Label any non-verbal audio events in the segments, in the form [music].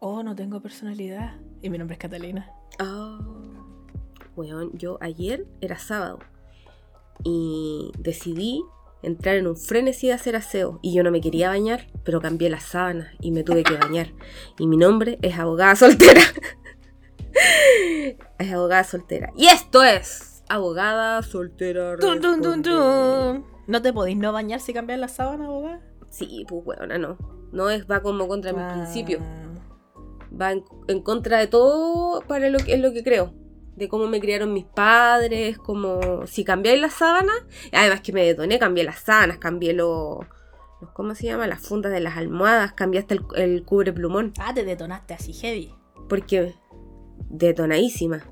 Oh, no tengo personalidad. Y mi nombre es Catalina. Ah. Weón, yo ayer era sábado y decidí entrar en un frenesí de hacer aseo y yo no me quería bañar, pero cambié las sábanas y me tuve que bañar. Y mi nombre es abogada soltera. [laughs] es abogada soltera. Y esto es abogada soltera. Tun, responde. tun. ¿No te podéis no bañar si cambias la sábana, abogada? Sí, pues weona, no. No es, va como contra mis Ah. principios. Va en, en contra de todo para lo que es lo que creo. De cómo me criaron mis padres, como si cambiáis las sábanas. Además que me detoné, cambié las sábanas, cambié los, ¿cómo se llama? Las fundas de las almohadas, cambié hasta el, el cubre plumón. Ah, te detonaste así heavy. Porque detonadísima.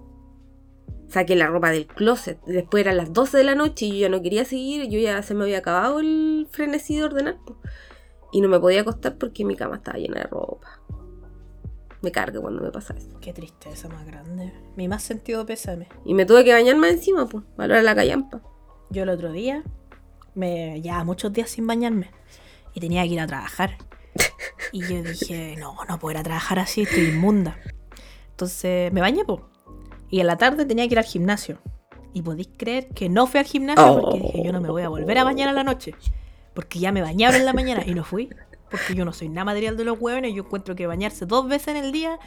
Saqué la ropa del closet. Después eran las 12 de la noche y yo ya no quería seguir. Yo ya se me había acabado el frenesí de ordenar. Y no me podía acostar porque mi cama estaba llena de ropa. Me carga cuando me pasa eso. Qué tristeza más grande. Mi más sentido pésame. Y me tuve que bañar más encima, pues. Valorar la callampa. Yo el otro día, me ya muchos días sin bañarme. Y tenía que ir a trabajar. [laughs] Y yo dije, no, no puedo ir a trabajar así, estoy inmunda. Entonces me bañé, po. Y en la tarde tenía que ir al gimnasio. Y podéis creer que no fui al gimnasio porque dije, yo no me voy a volver a bañar a la noche. Porque ya me bañaba en la mañana y no fui. Porque yo no soy nada material de los huevones. Yo encuentro que bañarse dos veces en el día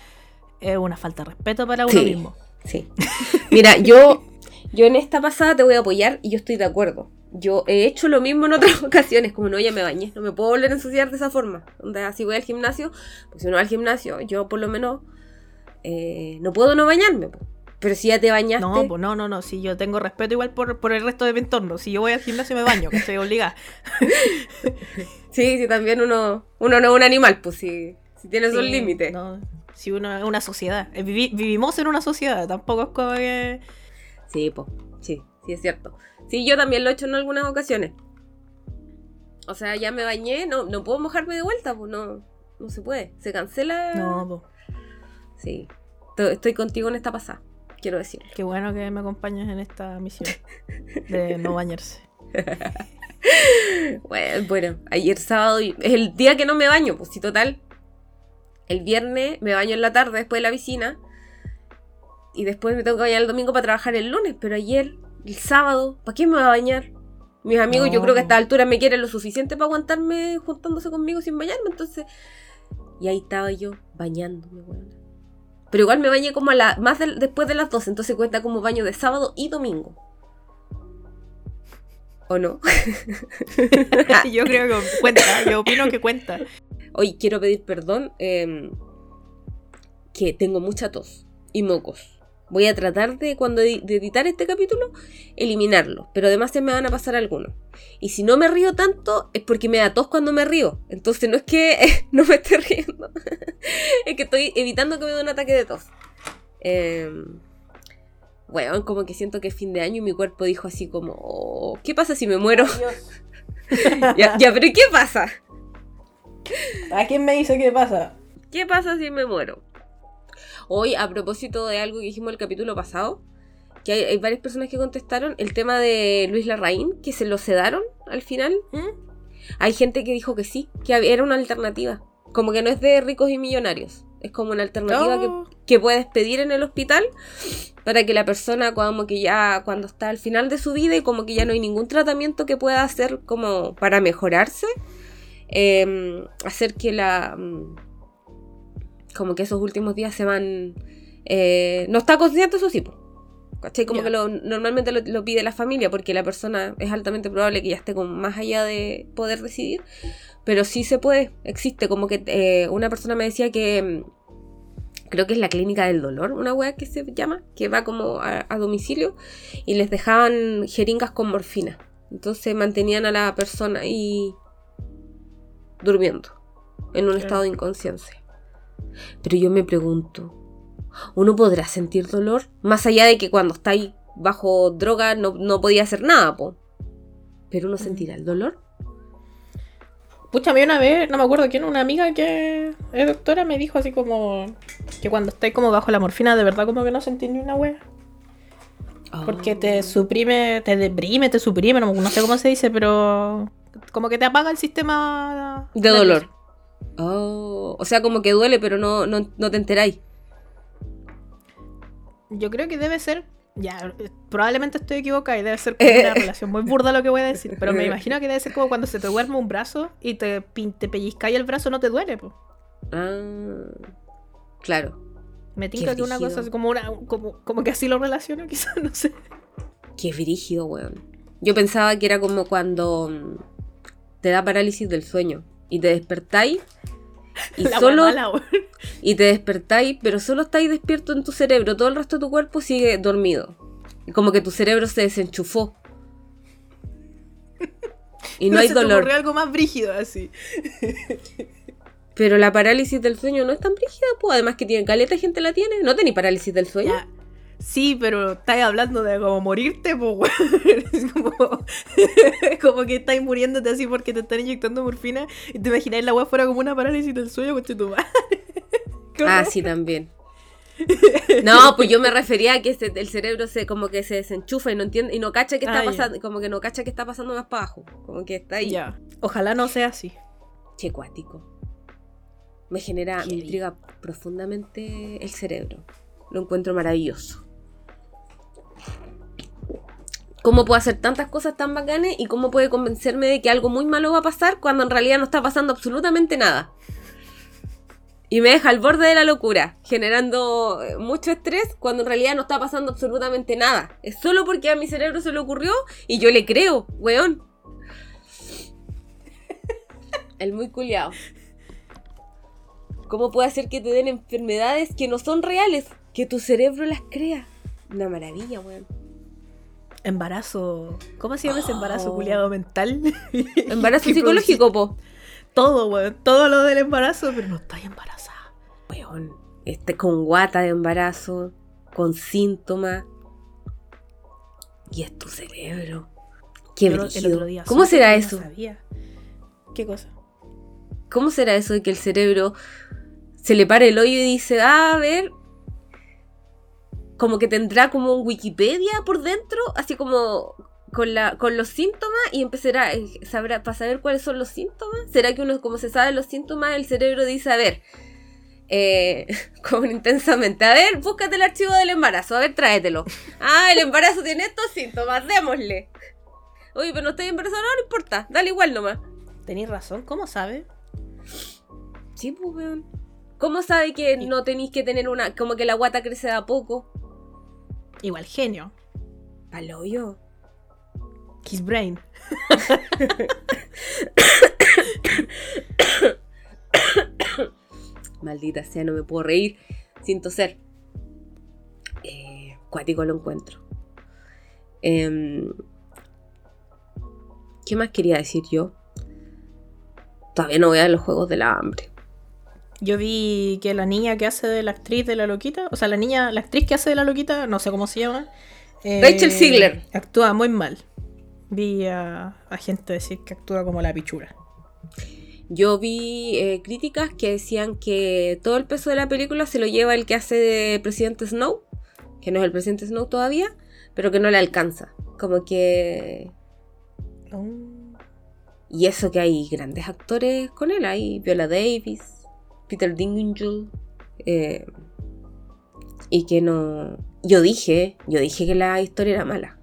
es una falta de respeto para uno Sí. mismo. Sí. Mira, yo, yo en esta pasada te voy a apoyar y yo estoy de acuerdo. Yo he hecho lo mismo en otras [laughs] ocasiones, como no, ya me bañé, no me puedo volver a ensuciar de esa forma. Donde así voy al gimnasio, pues si uno va al gimnasio, yo por lo menos eh, no puedo no bañarme. po. Pero si ya te bañaste, No, pues no, no, no. Si yo tengo respeto igual por, por el resto de mi entorno. Si yo voy al gimnasio me baño, que estoy obligada. [laughs] sí, sí, también uno, uno no es un animal, pues si, si tienes un límite. no, si uno es una sociedad. Eh, vivi- vivimos en una sociedad, tampoco es como que. Sí, pues, sí, sí es cierto. Sí, yo también lo he hecho en algunas ocasiones. O sea, ya me bañé, no, no puedo mojarme de vuelta, pues no, no se puede. Se cancela. No, po. Sí. Estoy contigo en esta pasada, quiero decir. Qué bueno que me acompañes en esta misión de no bañarse. [laughs] Bueno, bueno, ayer sábado es el día que no me baño, pues sí, total. El viernes me baño en la tarde después de la piscina. Y después me tengo que bañar el domingo para trabajar el lunes. Pero ayer, el sábado, ¿para qué me voy a bañar? Mis amigos, yo creo que a esta altura me quieren lo suficiente para aguantarme juntándose conmigo sin bañarme. Entonces. Y ahí estaba yo bañándome, weón. Pero igual me bañé como a la, más del- después de las 12. Entonces cuenta como baño de sábado y domingo. ¿O no? [laughs] yo creo que cuenta, yo opino que cuenta. Hoy quiero pedir perdón eh, que tengo mucha tos y mocos. Voy a tratar de, cuando de editar este capítulo, eliminarlo. Pero además se me van a pasar algunos. Y si no me río tanto, es porque me da tos cuando me río. Entonces no es que [laughs] no me esté riendo. [laughs] es que estoy evitando que me dé un ataque de tos. Eh, bueno, como que siento que es fin de año y mi cuerpo dijo así como, "Oh, ¿qué pasa si me muero? [laughs] ya, ya, pero ¿qué pasa? ¿A quién me dice qué pasa? ¿Qué pasa si me muero? Hoy, a propósito de algo que dijimos el capítulo pasado, que hay, hay varias personas que contestaron, el tema de Luis Larraín, que se lo sedaron al final. ¿Mm? Hay gente que dijo que sí, que era una alternativa. Como que no es de ricos y millonarios. Es como una alternativa Oh. que, que puedes pedir en el hospital para que la persona como que ya cuando está al final de su vida y como que ya no hay ningún tratamiento que pueda hacer como para mejorarse, eh, hacer que la... como que esos últimos días se van... eh, no está consciente, eso sí. ¿Cachai? Como que lo, normalmente lo, lo pide la familia porque la persona es altamente probable que ya esté como más allá de poder decidir. Pero sí se puede, existe. Como que eh, una persona me decía que mm, creo que es la clínica del dolor, una wea que se llama, que va como a, a domicilio y les dejaban jeringas con morfina. Entonces mantenían a la persona ahí durmiendo, en un estado de inconsciencia. Pero yo me pregunto, ¿uno podrá sentir dolor? Más allá de que cuando está ahí bajo droga no, no podía hacer nada, po. Pero uno sentirá el dolor. Pucha, a mí una vez, no me acuerdo quién, una amiga que es doctora me dijo así como que cuando estáis como bajo la morfina, de verdad como que no sentí ni una wea. Porque te suprime, te deprime, te suprime, no, no sé cómo se dice, pero como que te apaga el sistema De dolor. Oh, o sea, como que duele, pero no, no, no te enteráis. Yo creo que debe ser. Ya, probablemente estoy equivocada y debe ser como una [laughs] relación muy burda lo que voy a decir. Pero me [laughs] imagino que debe ser como cuando se te duerme un brazo y te, te pellizcáis el brazo, no te duele, po. Ah, claro. Me tinca que una cosa así como una. Como, como que así lo relaciono, [laughs] quizás, no sé. Qué brígido, weón. Yo pensaba que era como cuando mm, te da parálisis del sueño y te despertáis y [laughs] La solo mala, y te despertáis, pero solo estáis despierto en tu cerebro, todo el resto de tu cuerpo sigue dormido. Y como que tu cerebro se desenchufó. [laughs] Y no hay se dolor. algo más brígido así. Pero la parálisis del sueño no es tan brígida, pues además que tiene caleta gente la tiene. ¿No tenéis parálisis del sueño? Ya. Sí, pero estáis hablando de como morirte, pues. [laughs] Es como, [laughs] como que estáis muriéndote así porque te están inyectando morfina y te imagináis la weá fuera como una parálisis del sueño con tu madre. [laughs] Ah, sí, también. No, pues yo me refería a que se- el cerebro se como que se desenchufa y no entiende y no cacha que está Ah, pasando, como que no cacha que está pasando más para abajo, como que está ahí. Ojalá no sea así. Che, cuático. Me genera, me intriga profundamente el cerebro. Lo encuentro maravilloso. ¿Cómo puede hacer tantas cosas tan bacanes y cómo puede convencerme de que algo muy malo va a pasar cuando en realidad no está pasando absolutamente nada? Y me deja al borde de la locura, generando eh, mucho estrés cuando en realidad no está pasando absolutamente nada. Es solo porque a mi cerebro se le ocurrió y yo le creo, weón. El muy culiao. ¿Cómo puede hacer que te den enfermedades que no son reales? Que tu cerebro las crea. Una maravilla, weón. Embarazo. ¿Cómo se llama ese embarazo Oh. culiado mental? [laughs] Embarazo psicológico, po. Todo, weón. Todo lo del embarazo, pero no estáis embarazada. Weón. Este con guata de embarazo, con síntomas. Y es tu cerebro. Qué Yo el brígido. otro día ¿Cómo será pero no eso? sabía. ¿Qué cosa? ¿Cómo será eso de que el cerebro se le para el hoyo y dice, ah, a ver, como que tendrá como un Wikipedia por dentro, así como con, la, con los síntomas y empezará, eh, sabrá, para saber cuáles son los síntomas? ¿Será que uno, como se sabe los síntomas, el cerebro dice, a ver, eh, [laughs] como intensamente, a ver, búscate el archivo del embarazo, a ver, tráetelo. Ah, el embarazo tiene estos síntomas, démosle. Oye, pero no estoy embarazada, no, no importa, dale igual nomás. Tenéis razón, ¿cómo sabe? Sí, pues. ¿Cómo sabe que no tenéis que tener una. como que la guata crece de a poco? Igual genio. Palo yo. Kiss Brain. [coughs] Maldita sea, no me puedo reír sin toser. Eh, cuático lo encuentro. Em, ¿Qué más quería decir yo? Todavía no voy a ver los juegos de la hambre. Yo vi que la niña que hace de la actriz de la loquita, o sea, la niña, la actriz que hace de la loquita, no sé cómo se llama. eh, Rachel Ziegler. Actúa muy mal. Vi a, a gente decir que actúa como la pichura. Yo vi eh, críticas que decían que todo el peso de la película se lo lleva el que hace de presidente Snow, que no es el presidente Snow todavía, pero que no le alcanza. Como que... Mm. Y eso que hay grandes actores con él, hay Viola Davis, Peter Dinklage, eh, y que no... Yo dije, yo dije que la historia era mala,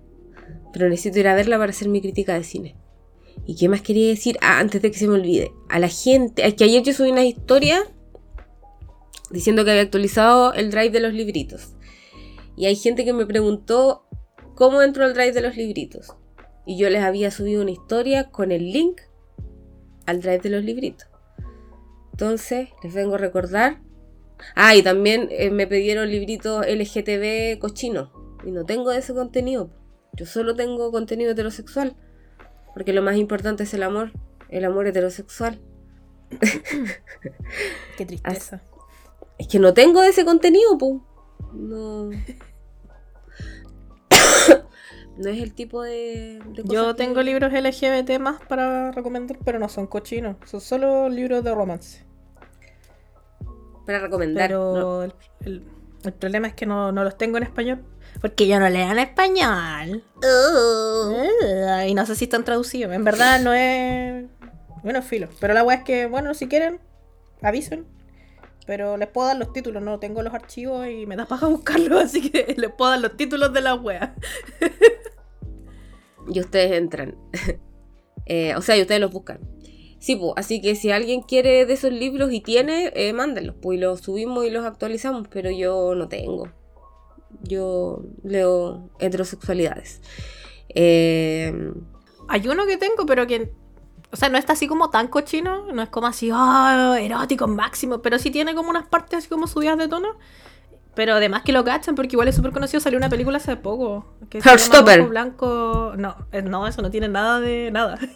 pero necesito ir a verla para hacer mi crítica de cine. ¿Y qué más quería decir? Ah, antes de que se me olvide. A la gente. Es que ayer yo subí una historia diciendo que había actualizado el drive de los libritos. Y hay gente que me preguntó cómo entro al drive de los libritos. Y yo les había subido una historia con el link al drive de los libritos. Entonces, les vengo a recordar. Ah, y también eh, me pidieron libritos LGTB cochino. Y no tengo ese contenido. Yo solo tengo contenido heterosexual. Porque lo más importante es el amor. El amor heterosexual. Qué tristeza. Es que no tengo ese contenido, pu. No. [coughs] no es el tipo de. de cosas Yo que- tengo libros LGBT más para recomendar, pero no son cochinos. Son solo libros de romance. Para recomendar. Pero no. el, el- el problema es que no, no los tengo en español. Porque yo no leo en español. Eh, Y no sé si están traducidos. En verdad no es. Bueno, filo. Pero la weá es que, bueno, si quieren, avisen. Pero les puedo dar los títulos, no tengo los archivos y me da paja buscarlos, [laughs] así que les puedo dar los títulos de las weas. y ustedes entran. [laughs] Eh, o sea, y ustedes los buscan. Sí, pues, así que si alguien quiere de esos libros y tiene, eh, mándenlos, pues, y los subimos y los actualizamos, pero yo no tengo. Yo leo heterosexualidades. Eh, Hay uno que tengo, pero que. O sea, no está así como tan cochino, no es como así, oh, erótico máximo, pero sí tiene como unas partes así como subidas de tono. Pero además que lo cachan, porque igual es súper conocido, salió una película hace poco. Que Heartstopper. Blanco. No, eh, no, eso no tiene nada de nada. [laughs]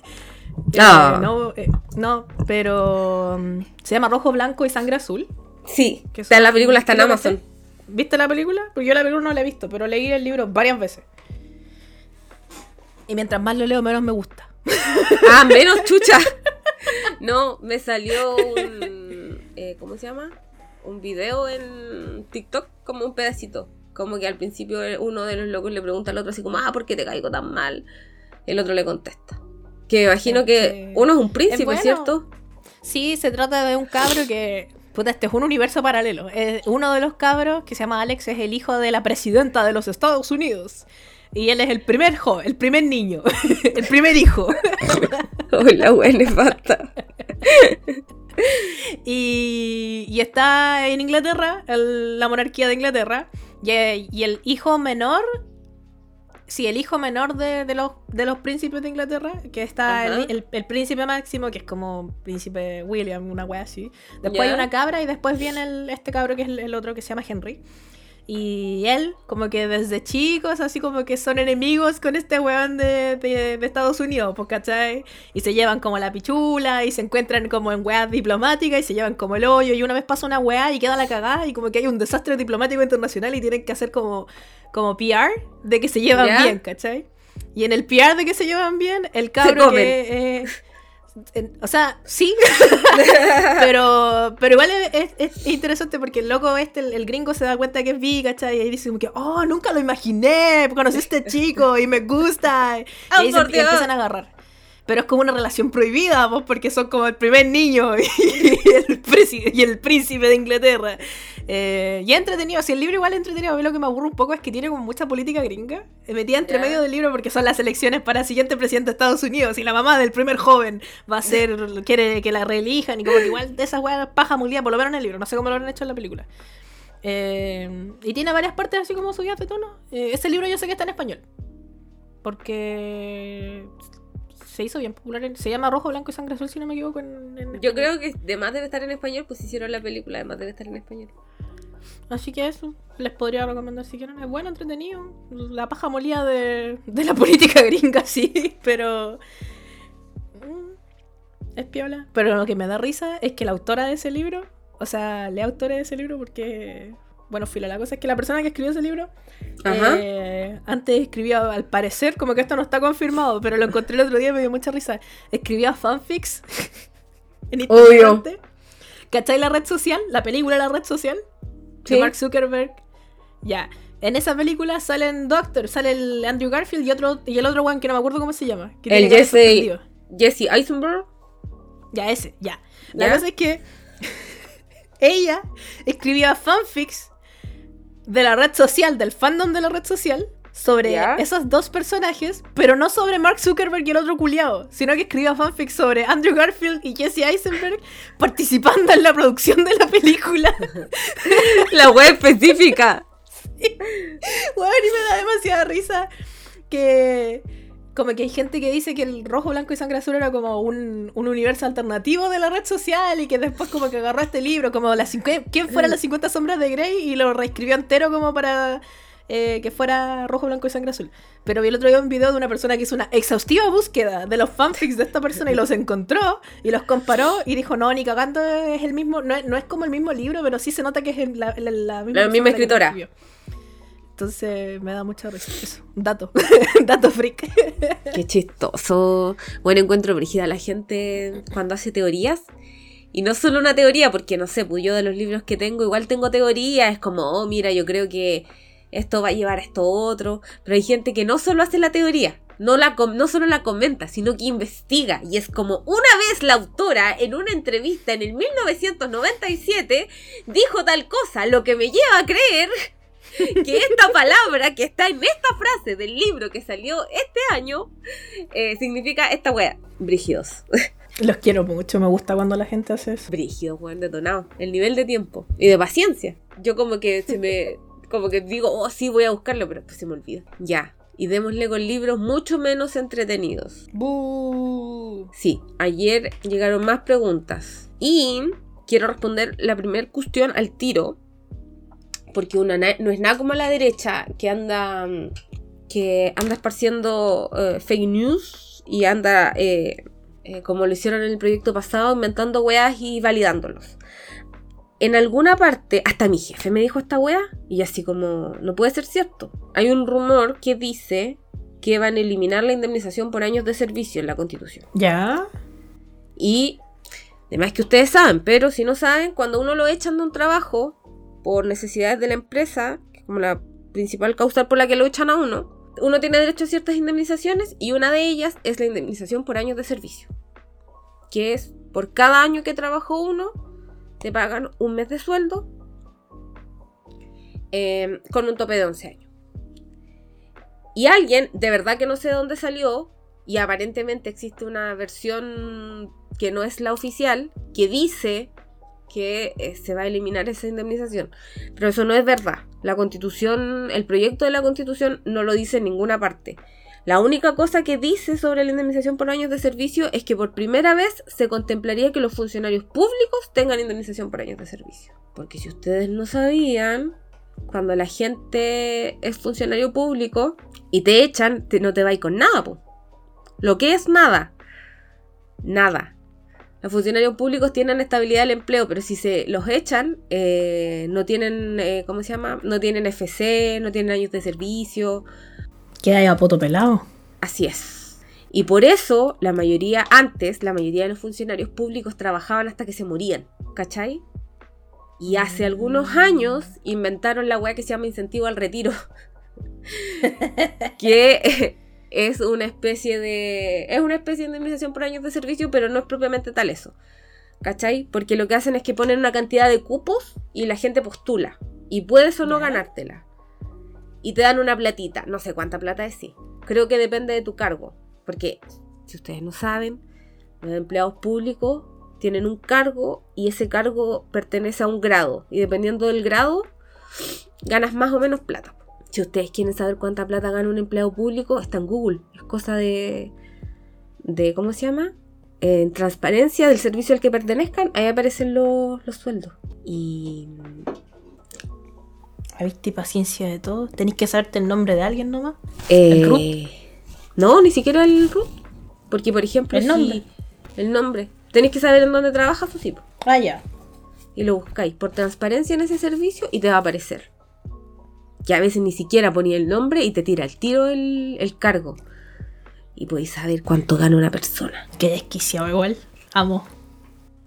Ah. Eh, no, eh, no, pero mm, se llama Rojo Blanco y Sangre Azul. sí, que está son- la película está en Amazon. ¿Viste la película? Porque yo la película no la he visto, pero leí el libro varias veces. Y mientras más lo leo, menos me gusta. [laughs] Ah, menos [laughs] chucha. No, me salió un. eh, ¿Cómo se llama? Un video en TikTok, como un pedacito. Como que al principio uno de los locos le pregunta al otro así como, ah, ¿por qué te caigo tan mal? El otro le contesta. Que imagino que uno es un príncipe, es bueno. ¿cierto? Sí, se trata de un cabro que. Puta, este es un universo paralelo. Eh, uno de los cabros, que se llama Alex, es el hijo de la presidenta de los Estados Unidos. Y él es el primer joven, el primer niño, [laughs] el primer hijo. [laughs] Hola, güey, nefasta. [laughs] Y, y está en Inglaterra, el- la monarquía de Inglaterra. Y, y el hijo menor. Sí, el hijo menor de, de los, de los príncipes de Inglaterra, que está el, el- el príncipe máximo, que es como príncipe William, una wea así. Después hay una cabra y después viene el- este cabro que es el, el otro que se llama Henry. Y él, como que desde chicos, así como que son enemigos con este weón de, de- de Estados Unidos, pues, ¿cachai? Y se llevan como la pichula y se encuentran como en weas diplomáticas y se llevan como el hoyo. Y una vez pasa una wea y queda la cagada y como que hay un desastre diplomático internacional y tienen que hacer como, como PR de que se llevan bien, ¿cachai? Y en el PR de que se llevan bien, el cabro que... eh, o sea, sí, [laughs] pero, pero igual es, es- es interesante porque el loco este, el, el gringo se da cuenta que es bi, ¿cachai? Y ahí dice como que, oh, nunca lo imaginé, conocí a este chico y me gusta. [laughs] Y ¡Oh, ahí se y empiezan a agarrar. Pero es como una relación prohibida, vos, porque son como el primer niño [laughs] y el, presi- y el príncipe de Inglaterra. Eh, y es entretenido, así el libro igual es entretenido. A mí lo que me aburre un poco es que tiene como mucha política gringa. eh, Metida entre Ya. medio del libro porque son las elecciones para el siguiente presidente de Estados Unidos. Y la mamá del primer joven va a ser, [laughs] quiere que la reelijan. Y como que igual de esas weas paja molida, por lo menos en el libro. No sé cómo lo han hecho en la película. Eh, y tiene varias partes así como subidas de tono. Eh, ese libro yo sé que está en español. Porque se hizo bien popular. en- se llama Rojo, Blanco y Sangre Azul, si no me equivoco. En, en Yo creo que además debe estar en español, pues hicieron la película, además debe estar en español. Así que eso, les podría recomendar si quieren. Es bueno, entretenido. La paja molida de, de la [laughs] política gringa, sí, pero. mm, Es piola. Pero lo que me da risa es que la autora de ese libro, o sea, la autora de ese libro porque. Bueno, fila, la cosa es que la persona que escribió ese libro eh, antes escribía, al parecer, como que esto no está confirmado, pero lo encontré el otro día y me dio mucha risa. Escribía fanfics [laughs] en Obvio. ¿Cachai la red social? La película La red social de. Mark Zuckerberg. Ya. En esa película salen Doctor, sale el Andrew Garfield y otro y el otro one que no me acuerdo cómo se llama. Que El Jesse-. Jesse Eisenberg. Ya, ese, ya. La ¿Ya? cosa es que [laughs] ella escribía fanfics de la red social, del fandom de la red social, sobre ¿Ya? esos dos personajes, pero no sobre Mark Zuckerberg y el otro culiao, sino que escribía fanfics sobre Andrew Garfield y Jesse Eisenberg [laughs] participando en la producción de la película. [laughs] La web específica. Bueno, y me da demasiada risa que como que hay gente que dice que el rojo, blanco y sangre azul era como un, un universo alternativo de la red social y que después como que agarró este libro como las 50, ¿quién fuera las 50 sombras de Grey? y lo reescribió entero como para eh, que fuera rojo, blanco y sangre azul. Pero vi el otro día un video de una persona que hizo una exhaustiva búsqueda de los fanfics de esta persona y los encontró y los comparó y dijo, no, ni cagando es el mismo, no es, no es como el mismo libro, pero sí se nota que es la, la- la misma, La misma escritora. Entonces me da mucha risa eso. Dato. [laughs] Dato freak. Qué chistoso. Bueno, encuentro brígida la gente cuando hace teorías. Y no solo una teoría, porque no sé, pues yo de los libros que tengo, igual tengo teorías. Es como, oh, mira, yo creo que esto va a llevar a esto otro. Pero hay gente que no solo hace la teoría, no, la, no solo la comenta, sino que investiga. Y es como una vez la autora en una entrevista en el 1997 dijo tal cosa, lo que me lleva a creer [laughs] que esta palabra que está en esta frase del libro que salió este año eh, significa esta wea, brígidos. [laughs] Los quiero mucho, me gusta cuando la gente hace eso. Brígido, weón, detonado. El nivel de tiempo y de paciencia. Yo como que se me. Como que digo, oh, sí, voy a buscarlo, pero después se me olvida. Ya. Y démosle con libros mucho menos entretenidos. Sí, ayer llegaron más preguntas. Y quiero responder la primera cuestión al tiro. Porque una no es nada como la derecha que anda. que anda esparciendo eh, fake news y anda. Eh, eh, como lo hicieron en el proyecto pasado, inventando weas y validándolos. En alguna parte, hasta mi jefe me dijo esta wea, y así como, no puede ser cierto. Hay un rumor que dice que van a eliminar la indemnización por años de servicio en la constitución. ¿Ya? Y, además que ustedes saben, pero si no saben, cuando uno lo echan de un trabajo por necesidades de la empresa, como la principal causa por la que lo echan a uno, uno tiene derecho a ciertas indemnizaciones y una de ellas es la indemnización por años de servicio, que es por cada año que trabajó uno, te pagan un mes de sueldo em, con un tope de 11 años. Y alguien, de verdad que no sé de dónde salió, y aparentemente existe una versión que no es la oficial, que dice que eh, se va a eliminar esa indemnización. Pero eso no es verdad. La constitución, el proyecto de la constitución no lo dice en ninguna parte. La única cosa que dice sobre la indemnización por años de servicio es que por primera vez se contemplaría que los funcionarios públicos tengan indemnización por años de servicio. Porque si ustedes no sabían, cuando la gente es funcionario público y te echan, no te va con nada. Lo que es nada. Nada. Los funcionarios públicos tienen estabilidad del empleo, pero si se los echan, eh, no tienen, eh, ¿cómo se llama? No tienen FC, no tienen años de servicio. Queda ahí a poto pelado. Así es. Y por eso, la mayoría, antes, la mayoría de los funcionarios públicos trabajaban hasta que se morían, ¿cachai? Y hace algunos años inventaron la weá que se llama incentivo al retiro. [laughs] que es una especie de. Es una especie de indemnización por años de servicio, pero no es propiamente tal eso. ¿Cachai? Porque lo que hacen es que ponen una cantidad de cupos y la gente postula. Y puedes o no ganártela. Y te dan una platita. No sé cuánta plata es, sí. Creo que depende de tu cargo. Porque, si ustedes no saben, los empleados públicos tienen un cargo y ese cargo pertenece a un grado. Y dependiendo del grado, ganas más o menos plata. Si ustedes quieren saber cuánta plata gana un empleado público, está en Google. Es cosa de. de ¿Cómo se llama? En transparencia del servicio al que pertenezcan, ahí aparecen los, sueldos. Y. ¿Habiste paciencia de todo? ¿Tenéis que saberte el nombre de alguien nomás? ¿El root? No, ni siquiera el root. Porque, por ejemplo, el nombre. el nombre. Tenéis que saber en dónde trabajas o sí. Ah, ya. Y lo buscáis por transparencia en ese servicio y te va a aparecer que a veces ni siquiera ponía el nombre y te tira el tiro el, cargo. Y podéis saber cuánto gana una persona. Qué desquiciado igual. Amo.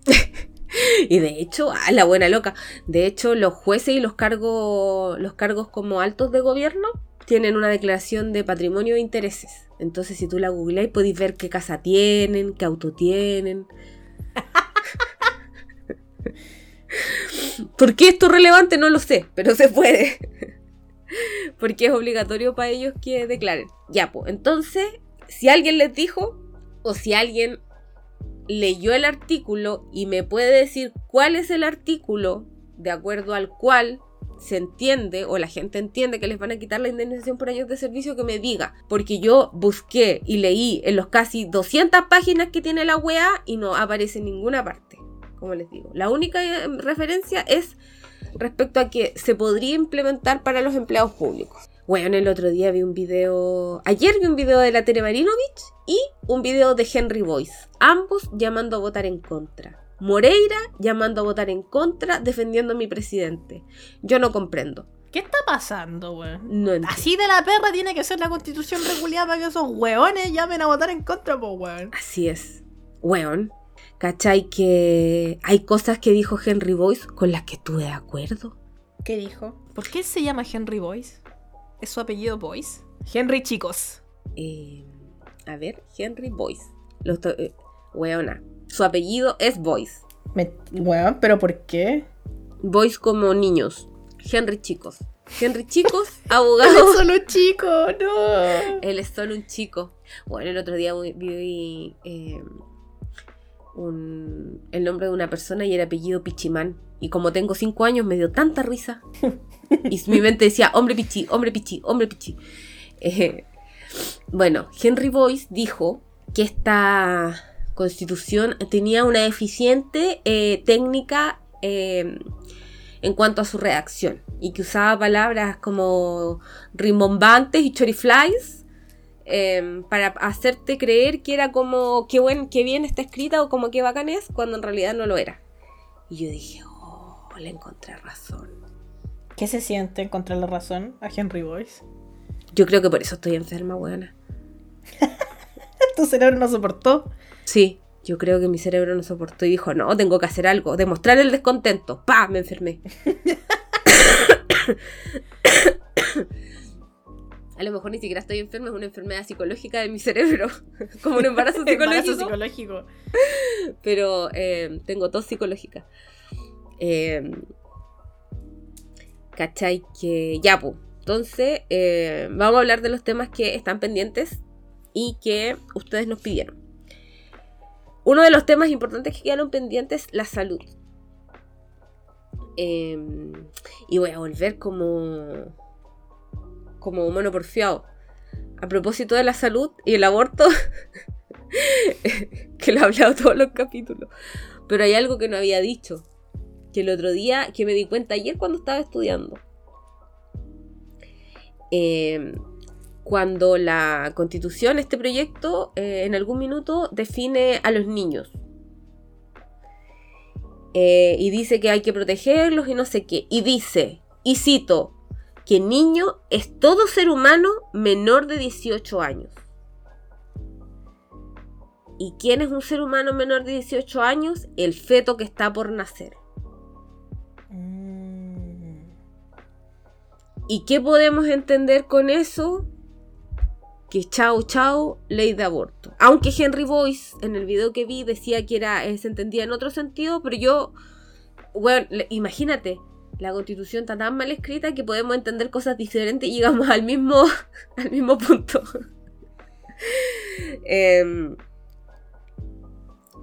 [laughs] y de hecho, a la buena loca. De hecho, los jueces y los cargos, los cargos como altos de gobierno tienen una declaración de patrimonio e intereses. Entonces, si tú la googleáis, podéis ver qué casa tienen, qué auto tienen. [laughs] ¿Por qué esto es relevante? No lo sé, pero se puede. [laughs] porque es obligatorio para ellos que declaren. Ya, pues, entonces, si alguien les dijo, o si alguien leyó el artículo y me puede decir cuál es el artículo de acuerdo al cual se entiende o la gente entiende que les van a quitar la indemnización por años de servicio, que me diga. Porque yo busqué y leí en los casi 200 páginas que tiene la UEA y no aparece en ninguna parte, como les digo. La única eh, referencia es respecto a que se podría implementar para los empleados públicos. Bueno, el otro día vi un video, ayer vi un video de la Tere Marinovich y un video de Henry Boyce, ambos llamando a votar en contra. Moreira llamando a votar en contra, defendiendo a mi presidente. Yo no comprendo. ¿Qué está pasando, weón? No Así de la perra tiene que ser la constitución regulada para que esos weones llamen a votar en contra, pues, weón. Así es. Weón. ¿Cachai? Que hay cosas que dijo Henry Boyce con las que estuve de acuerdo. ¿Qué dijo? ¿Por qué se llama Henry Boyce? ¿Es su apellido Boyce? Henry Chicos. Eh, A ver, Henry Boyce. Lo eh, weona. Su apellido es Boyce. Me... Weón, ¿pero por qué? Boyce como niños. Henry Chicos. Henry Chicos, [laughs] Él abogado. es solo chico, no. Él es solo un chico. Bueno, el otro día vi- vi eh, un- el nombre de una persona y era apellido Pichimán. Y como tengo cinco años, me dio tanta risa. [laughs] Y mi mente decía, hombre pichi, hombre pichi, hombre pichi. Eh, bueno, Henry Boyce dijo que esta constitución tenía una eficiente eh, técnica eh, en cuanto a su redacción y que usaba palabras como rimbombantes y choriflies eh, para hacerte creer que era como que buen, que bien está escrita o como que bacán es cuando en realidad no lo era. Y yo dije, oh, le encontré razón. ¿Qué se siente encontrar la razón a Henry Boyce? Yo creo que por eso estoy enferma, buena. Tu cerebro no soportó. Sí, yo creo que mi cerebro no soportó y dijo, no, tengo que hacer algo, demostrar el descontento. ¡Pa! Me enfermé. A lo mejor ni siquiera estoy enferma, es una enfermedad psicológica de mi cerebro, [laughs] como un embarazo [laughs] Embarazo psicológico. psicológico. pero eh, tengo tos psicológica. Eh, ¿Cachai? Que ya, pues. Entonces, eh, vamos a hablar de los temas que están pendientes y que ustedes nos pidieron. Uno de los temas importantes que quedaron pendientes es la salud. Eh, y voy a volver como como mono porfiado. A propósito de la salud y el aborto, [laughs] que lo he hablado todos los capítulos. Pero hay algo que no había dicho. Que el otro día, que me di cuenta ayer cuando estaba estudiando. Eh, cuando la constitución, este proyecto, eh, en algún minuto define a los niños. Eh, y dice que hay que protegerlos y no sé qué. Y dice, y cito, que niño es todo ser humano menor de 18 años. ¿Y quién es un ser humano menor de 18 años? El feto que está por nacer. Mm. ¿Y qué podemos entender con eso? Que chao, chao, ley de aborto. Aunque Henry Boyce en el video que vi decía que era, eh, se entendía en otro sentido, pero yo, bueno, imagínate, la constitución está tan mal escrita que podemos entender cosas diferentes y llegamos al mismo, [laughs] al mismo punto. [laughs] Em,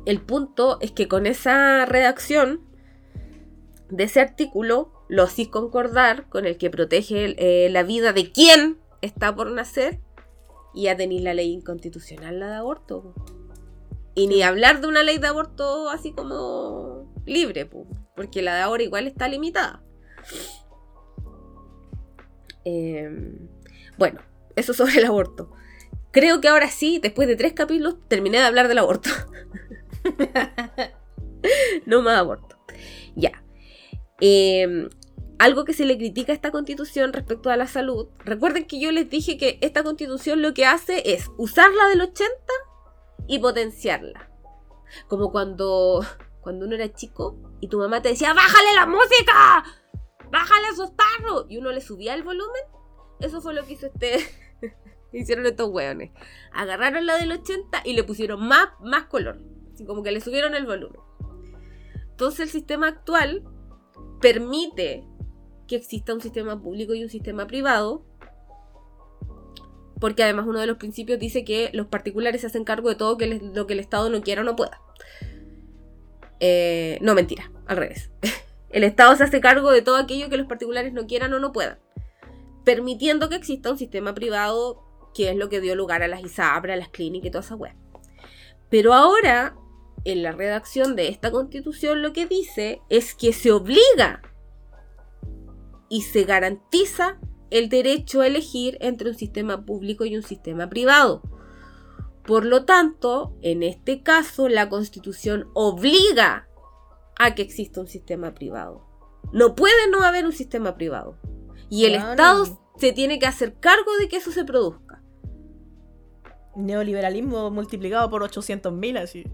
el punto es que con esa redacción de ese artículo, lo sí concordar con el que protege eh, la vida de quien está por nacer, y ya tenéis la ley inconstitucional, la de aborto. Y ni hablar de una ley de aborto así como libre, po, porque la de ahora igual está limitada. Em, bueno, eso sobre el aborto. Creo que ahora sí, después de tres capítulos, terminé de hablar del aborto. [laughs] no más aborto. Ya. Eh, algo que se le critica a esta constitución respecto a la salud. Recuerden que yo les dije que esta constitución lo que hace es usarla del 80 y potenciarla. Como cuando, cuando uno era chico y tu mamá te decía, ¡bájale la música! ¡Bájale esos tarros! Y uno le subía el volumen. Eso fue lo que hizo este. [laughs] hicieron estos hueones. Agarraron la del 80 y le pusieron más, más color. Así como que le subieron el volumen. Entonces el sistema actual permite que exista un sistema público y un sistema privado. Porque además uno de los principios dice que los particulares se hacen cargo de todo que lo que el Estado no quiera o no pueda. Eh, no, mentira, al revés. [laughs] El Estado se hace cargo de todo aquello que los particulares no quieran o no puedan. Permitiendo que exista un sistema privado que es lo que dio lugar a las ISAPRE, a las clínicas y toda esa weá. Pero ahora, en la redacción de esta constitución, lo que dice es que se obliga y se garantiza el derecho a elegir entre un sistema público y un sistema privado. Por lo tanto, en este caso, la constitución obliga a que exista un sistema privado. No puede no haber un sistema privado. Y el Claro. Estado se tiene que hacer cargo de que eso se produzca. Neoliberalismo multiplicado por 800.000 así.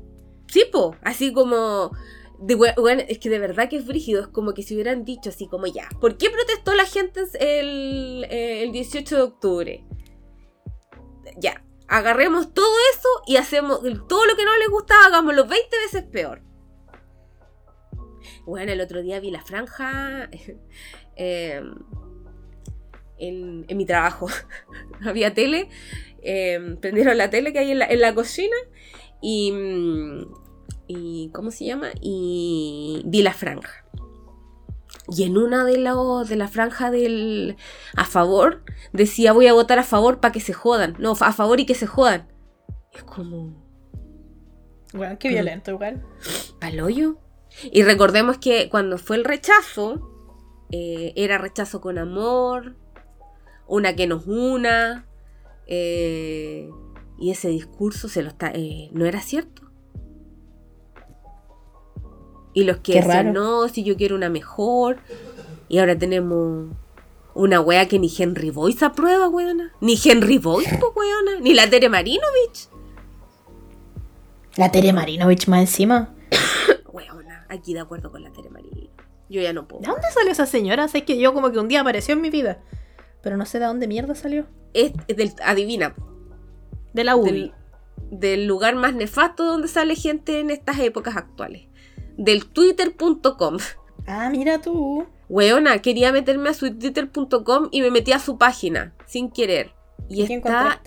Sí, po, así como... De, weón, es que de verdad que es brígido, es como que si hubieran dicho así como ya, ¿por qué protestó la gente el, el 18 de octubre? Ya, agarremos todo eso y hacemos todo lo que no les gustaba, hagámoslo 20 veces peor. Bueno, el otro día vi la franja [laughs] eh, en, mi trabajo. [laughs] Había tele, eh, prendieron la tele que hay en la, cocina y, y. ¿Cómo se llama? Y vi la franja. Y en una de, las de la franja del a favor decía voy a votar a favor para que se jodan. No, a favor y que se jodan. Es como... Bueno, qué violento igual. hoyo. Y recordemos que cuando fue el rechazo, eh, era rechazo con amor, una que nos una, eh, y ese discurso se lo está, eh, no era cierto. Y los que decían, no, si yo quiero una mejor. Y ahora tenemos una wea que ni Henry Boyce aprueba, weona. Ni Henry Boyce, pues, weona. Ni la Tere Marinovich. La Tere Marinovich más encima. [coughs] weona, aquí de acuerdo con la Tere Marinovich. Yo ya no puedo. ¿De dónde salió esa señora? Sé que yo como que un día apareció en mi vida. Pero no sé de dónde mierda salió. Es, del, adivina. De la UBI. del lugar más nefasto donde sale gente en estas épocas actuales del twitter.com. Ah, mira tú. Weona, quería meterme a su twitter.com y me metí a su página, sin querer. Y está,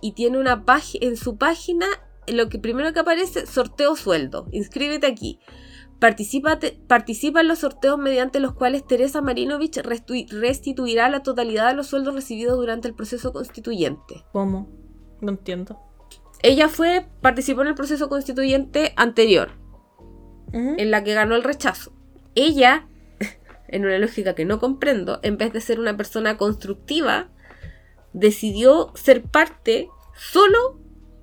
Y tiene una página, en su página, lo que primero que aparece, sorteo sueldo. Inscríbete aquí. Participa, participa en los sorteos mediante los cuales Teresa Marinovich restituirá la totalidad de los sueldos recibidos durante el proceso constituyente. ¿Cómo? No entiendo. Ella fue, participó en el proceso constituyente anterior en la que ganó el rechazo. Ella, [laughs] en una lógica que no comprendo, en vez de ser una persona constructiva, decidió ser parte solo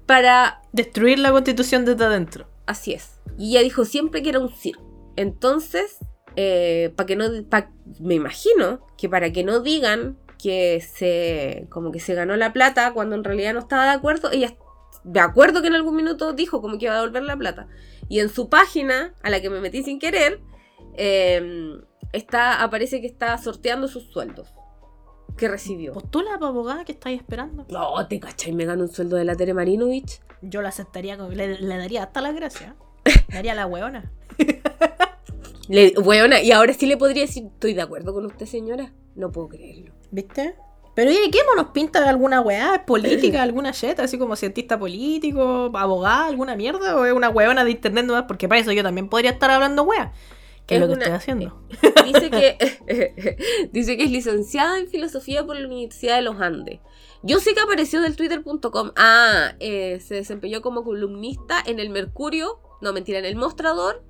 para... Destruir la constitución desde adentro. Así es. Y ella dijo siempre que era un circo. Entonces, eh, para que no... me imagino que para que no digan que se... como que se ganó la plata cuando en realidad no estaba de acuerdo, ella de acuerdo que en algún minuto dijo como que iba a devolver la plata. Y en su página, a la que me metí sin querer, em, está, aparece que está sorteando sus sueldos que recibió. ¿Postula para abogada que estáis esperando? No, te cachai, me gano un sueldo de la Tere Marinovich. Yo la aceptaría, le, le daría hasta la gracia. Le daría la hueona. [laughs] le, hueona, y ahora sí le podría decir, estoy de acuerdo con usted, señora. No puedo creerlo. ¿Viste? Pero ¿y qué nos pinta alguna weá? política? [laughs] ¿Alguna jeta? Así como cientista político, abogada, alguna mierda? ¿O es una weona de internet nueva? Porque para eso yo también podría estar hablando weá. ¿Qué es, lo que estoy haciendo? Dice que, [laughs] dice que es licenciada en filosofía por la Universidad de los Andes. Yo sé que apareció del twitter.com. Ah, eh, se desempeñó como columnista en el Mercurio, no mentira, en el Mostrador,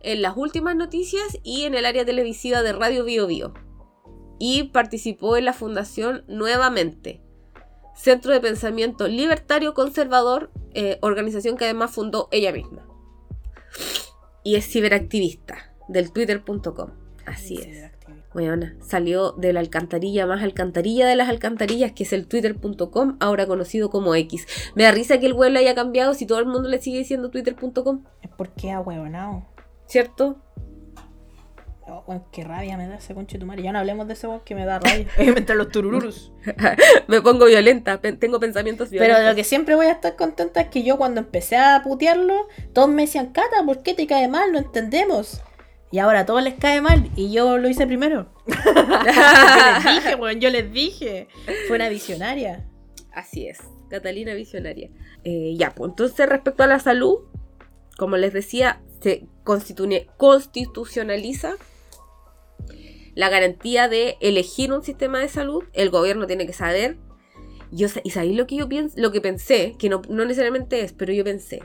en las últimas noticias y en el área televisiva de Radio Bio Bio y participó en la fundación Nuevamente, Centro de Pensamiento Libertario Conservador, eh, organización que además fundó ella misma. Y es ciberactivista del twitter.com. Así es. Bueno, salió de la alcantarilla más alcantarilla de las alcantarillas, que es el twitter.com, ahora conocido como X. Me da risa que el web lo haya cambiado si todo el mundo le sigue diciendo twitter.com. Es porque ha huevonado. ¿Cierto? Oh, qué rabia me da ese conche tu madre. Ya no hablemos de ese weón que me da rabia. [laughs] Entre los turururus. [laughs] me pongo violenta, tengo pensamientos violentos. Pero lo que siempre voy a estar contenta es que yo cuando empecé a putearlo, todos me decían, Cata, ¿por qué te cae mal? No entendemos. Y ahora a todos les cae mal y yo lo hice primero. [laughs] yo les dije, weón, yo les dije. Fue una visionaria. Así es, Catalina visionaria. Eh, ya, pues entonces respecto a la salud, como les decía, se constitucionaliza la garantía de elegir un sistema de salud, el gobierno tiene que saber. Yo, ¿Y sabéis lo que yo pienso? Lo que pensé, que no, necesariamente es, pero yo pensé.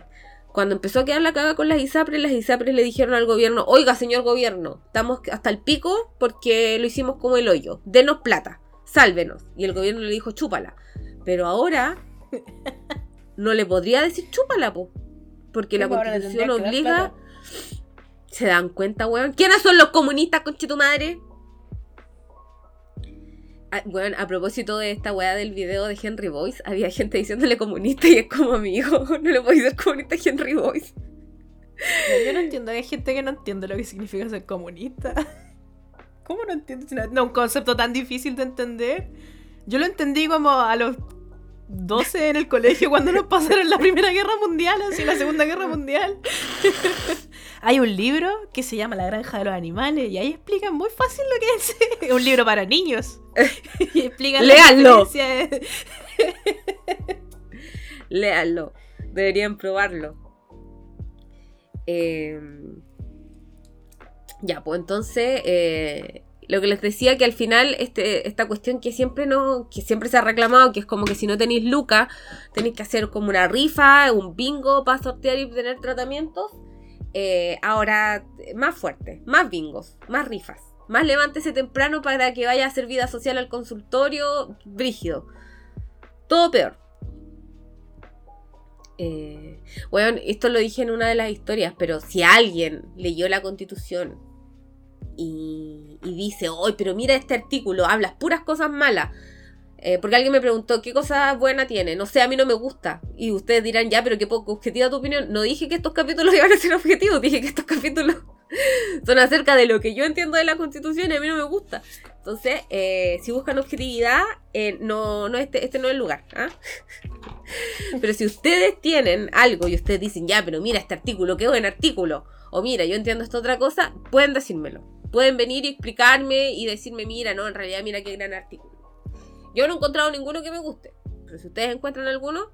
Cuando empezó a quedar la caga con las ISAPRES, las ISAPRES le dijeron al gobierno, oiga señor gobierno, estamos hasta el pico porque lo hicimos como el hoyo, denos plata, sálvenos. Y el gobierno le dijo, chúpala. Pero ahora [laughs] no le podría decir chúpala, po, porque la constitución obliga... ¿Se dan cuenta, weón? ¿Quiénes son los comunistas, conche tu madre? Bueno, a propósito de esta weá del video de Henry Boyce, había gente diciéndole comunista y es como amigo, [laughs] no le podéis ser comunista a Henry Boyce. Yo no entiendo, hay gente que no entiende lo que significa ser comunista. [laughs] ¿Cómo no entiendes? No, un concepto tan difícil de entender. Yo lo entendí como a los 12 en el colegio cuando nos pasaron la Primera Guerra Mundial, así la Segunda Guerra [laughs] Mundial. Hay un libro que se llama La Granja de los Animales y ahí explican muy fácil lo que es. Es un libro para niños. [laughs] y explican ¡Léanlo! Léanlo. Deberían probarlo. Em, ya, pues entonces, eh, lo que les decía que al final este, esta cuestión que siempre no, que siempre se ha reclamado, que es como que si no tenéis lucas, tenéis que hacer como una rifa, un bingo para sortear y obtener tratamientos. Eh, ahora, más fuerte, más bingos, más rifas. Más levántese temprano para que vaya a hacer vida social al consultorio, brígido. Todo peor. bueno, eh, esto lo dije en una de las historias, pero si alguien leyó la constitución y, dice, hoy, pero mira este artículo, hablas puras cosas malas. Eh, porque alguien me preguntó, ¿qué cosa buena tiene? No sé, a mí no me gusta. Y ustedes dirán, ya, pero qué poco objetiva tu opinión. No dije que estos capítulos [laughs] iban a ser objetivos, dije que estos capítulos [laughs] son acerca de lo que yo entiendo de la constitución y a mí no me gusta. Entonces, eh, si buscan objetividad, eh, no, no este, este no es el lugar. ¿ah? [laughs] pero si ustedes tienen algo y ustedes dicen, ya, pero mira este artículo, qué buen artículo. O mira, yo entiendo esta otra cosa, pueden decírmelo pueden venir y explicarme y decirme, mira, no, en realidad mira qué gran artículo. Yo no he encontrado ninguno que me guste, pero si ustedes encuentran alguno,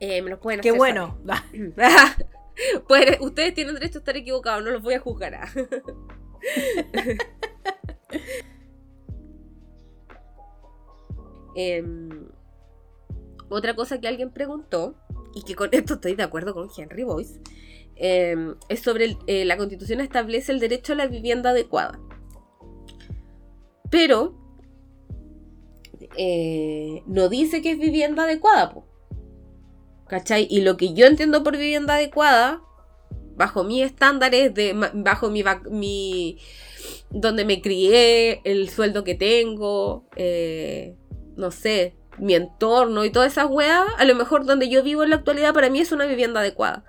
eh, me los pueden hacer. Qué bueno. [laughs] [laughs] pues, ustedes tienen derecho a estar equivocados, no los voy a juzgar. ¿ah? [laughs] Em, otra cosa que alguien preguntó, y que con esto estoy de acuerdo con Henry Boyce, Em, es sobre eh, la constitución establece el derecho a la vivienda adecuada. Pero eh, no dice que es vivienda adecuada. ¿Cachai? Y lo que yo entiendo por vivienda adecuada, bajo mis estándares, de, bajo mi, mi donde me crié, el sueldo que tengo, eh, no sé, mi entorno y todas esas weas, a lo mejor donde yo vivo en la actualidad para mí es una vivienda adecuada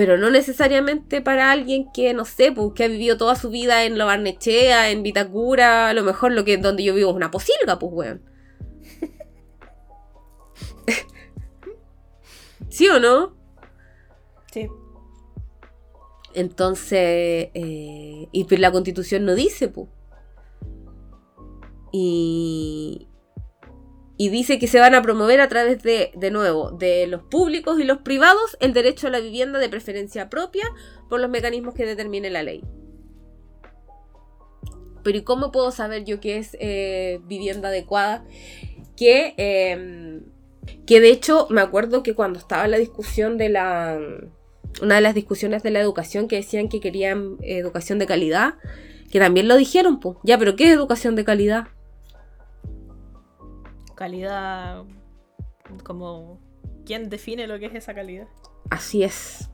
pero no necesariamente para alguien que, no sé, pues, que ha vivido toda su vida en La Barnechea, en Vitacura, a lo mejor lo que donde yo vivo es una posilga, pues, weón. [laughs] ¿Sí o no? Sí. Entonces, eh, y pues la constitución no dice, pues. Y, y dice que se van a promover a través de, de nuevo, de los públicos y los privados el derecho a la vivienda de preferencia propia por los mecanismos que determine la ley. Pero ¿y cómo puedo saber yo qué es eh, vivienda adecuada? Que, em, que de hecho me acuerdo que cuando estaba la discusión de la... Una de las discusiones de la educación que decían que querían educación de calidad, que también lo dijeron, pues, ya, pero ¿qué es educación de calidad? Calidad como quién define lo que es esa calidad. Así es.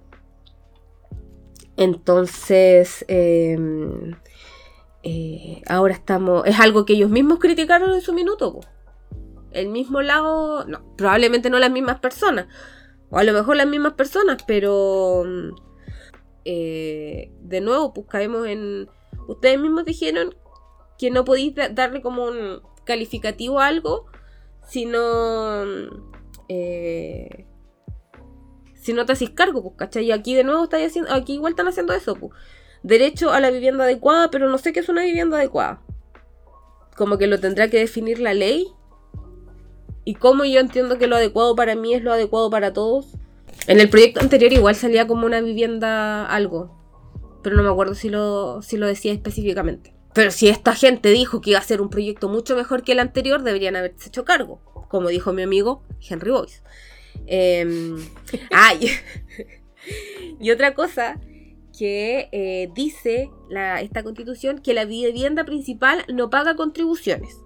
Entonces, em, eh, ahora estamos. Es algo que ellos mismos criticaron en su minuto. El mismo lado. No, probablemente no las mismas personas. O a lo mejor las mismas personas, pero. Eh, de nuevo, pues caemos en. Ustedes mismos dijeron que no podéis darle como un calificativo a algo si no. Eh, si no te haces cargo, pues, ¿cachai? Y aquí de nuevo estáis haciendo. Aquí igual están haciendo eso, pues. Derecho a la vivienda adecuada, pero no sé qué es una vivienda adecuada. Como que lo tendrá que definir la ley. Y como yo entiendo que lo adecuado para mí es lo adecuado para todos. En el proyecto anterior igual salía como una vivienda algo. Pero no me acuerdo si lo, si lo decía específicamente. Pero si esta gente dijo que iba a ser un proyecto mucho mejor que el anterior, deberían haberse hecho cargo, como dijo mi amigo Henry Boyce. [laughs] Eh, [laughs] y, otra cosa que eh, dice esta constitución que la vivienda principal no paga contribuciones.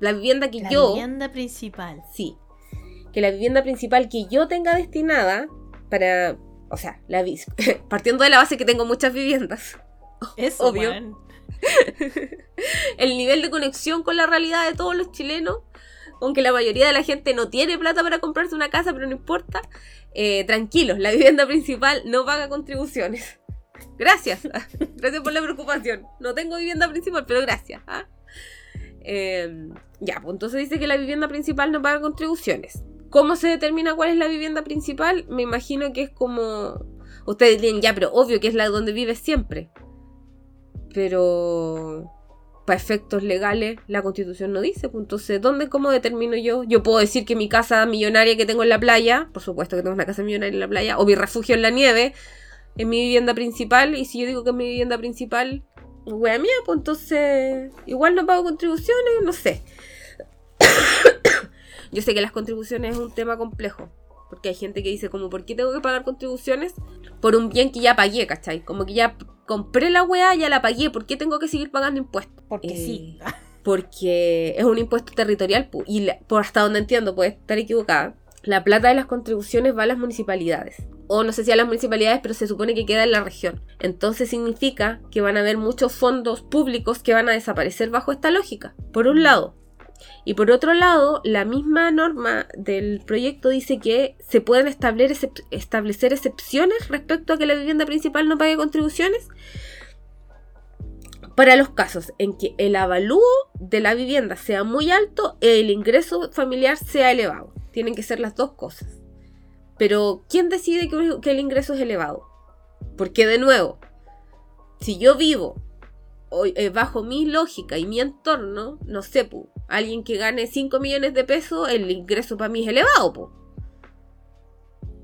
La vivienda que yo... La vivienda principal. Sí. Que la vivienda principal que yo tenga destinada para... O sea, la, [laughs] partiendo de la base que tengo muchas viviendas. Es obvio. [laughs] el nivel de conexión con la realidad de todos los chilenos, aunque la mayoría de la gente no tiene plata para comprarse una casa, pero no importa, eh, tranquilos, la vivienda principal no paga contribuciones. [laughs] Gracias, gracias por la preocupación. No tengo vivienda principal, pero gracias. ¿ah? Eh, ya, pues entonces dice que la vivienda principal no paga contribuciones. ¿Cómo se determina cuál es la vivienda principal? Me imagino que es como... Ustedes dirían, ya, pero obvio que es la donde vives siempre. Pero para efectos legales la constitución no dice. Pues entonces, ¿dónde, cómo determino yo? Yo puedo decir que mi casa millonaria que tengo en la playa, por supuesto que tengo una casa millonaria en la playa, o mi refugio en la nieve, es mi vivienda principal. Y si yo digo que es mi vivienda principal, wea mía, pues entonces igual no pago contribuciones, no sé. [coughs] yo sé que las contribuciones es un tema complejo. Porque hay gente que dice como, ¿por qué tengo que pagar contribuciones? Por un bien que ya pagué, ¿cachai? Como que ya compré la weá, ya la pagué, ¿por qué tengo que seguir pagando impuestos? Porque sí. Eh, porque es un impuesto territorial y por hasta donde entiendo, puede estar equivocada. La plata de las contribuciones va a las municipalidades. O no sé si a las municipalidades, pero se supone que queda en la región. Entonces significa que van a haber muchos fondos públicos que van a desaparecer bajo esta lógica. Por un lado, y por otro lado, la misma norma del proyecto dice que se pueden establecer, excepciones respecto a que la vivienda principal no pague contribuciones para los casos en que el avalúo de la vivienda sea muy alto y el ingreso familiar sea elevado. Tienen que ser las dos cosas. Pero, ¿quién decide que, que el ingreso es elevado? Porque, de nuevo, si yo vivo eh, bajo mi lógica y mi entorno, no sé, alguien que gane 5 millones de pesos, el ingreso para mí es elevado,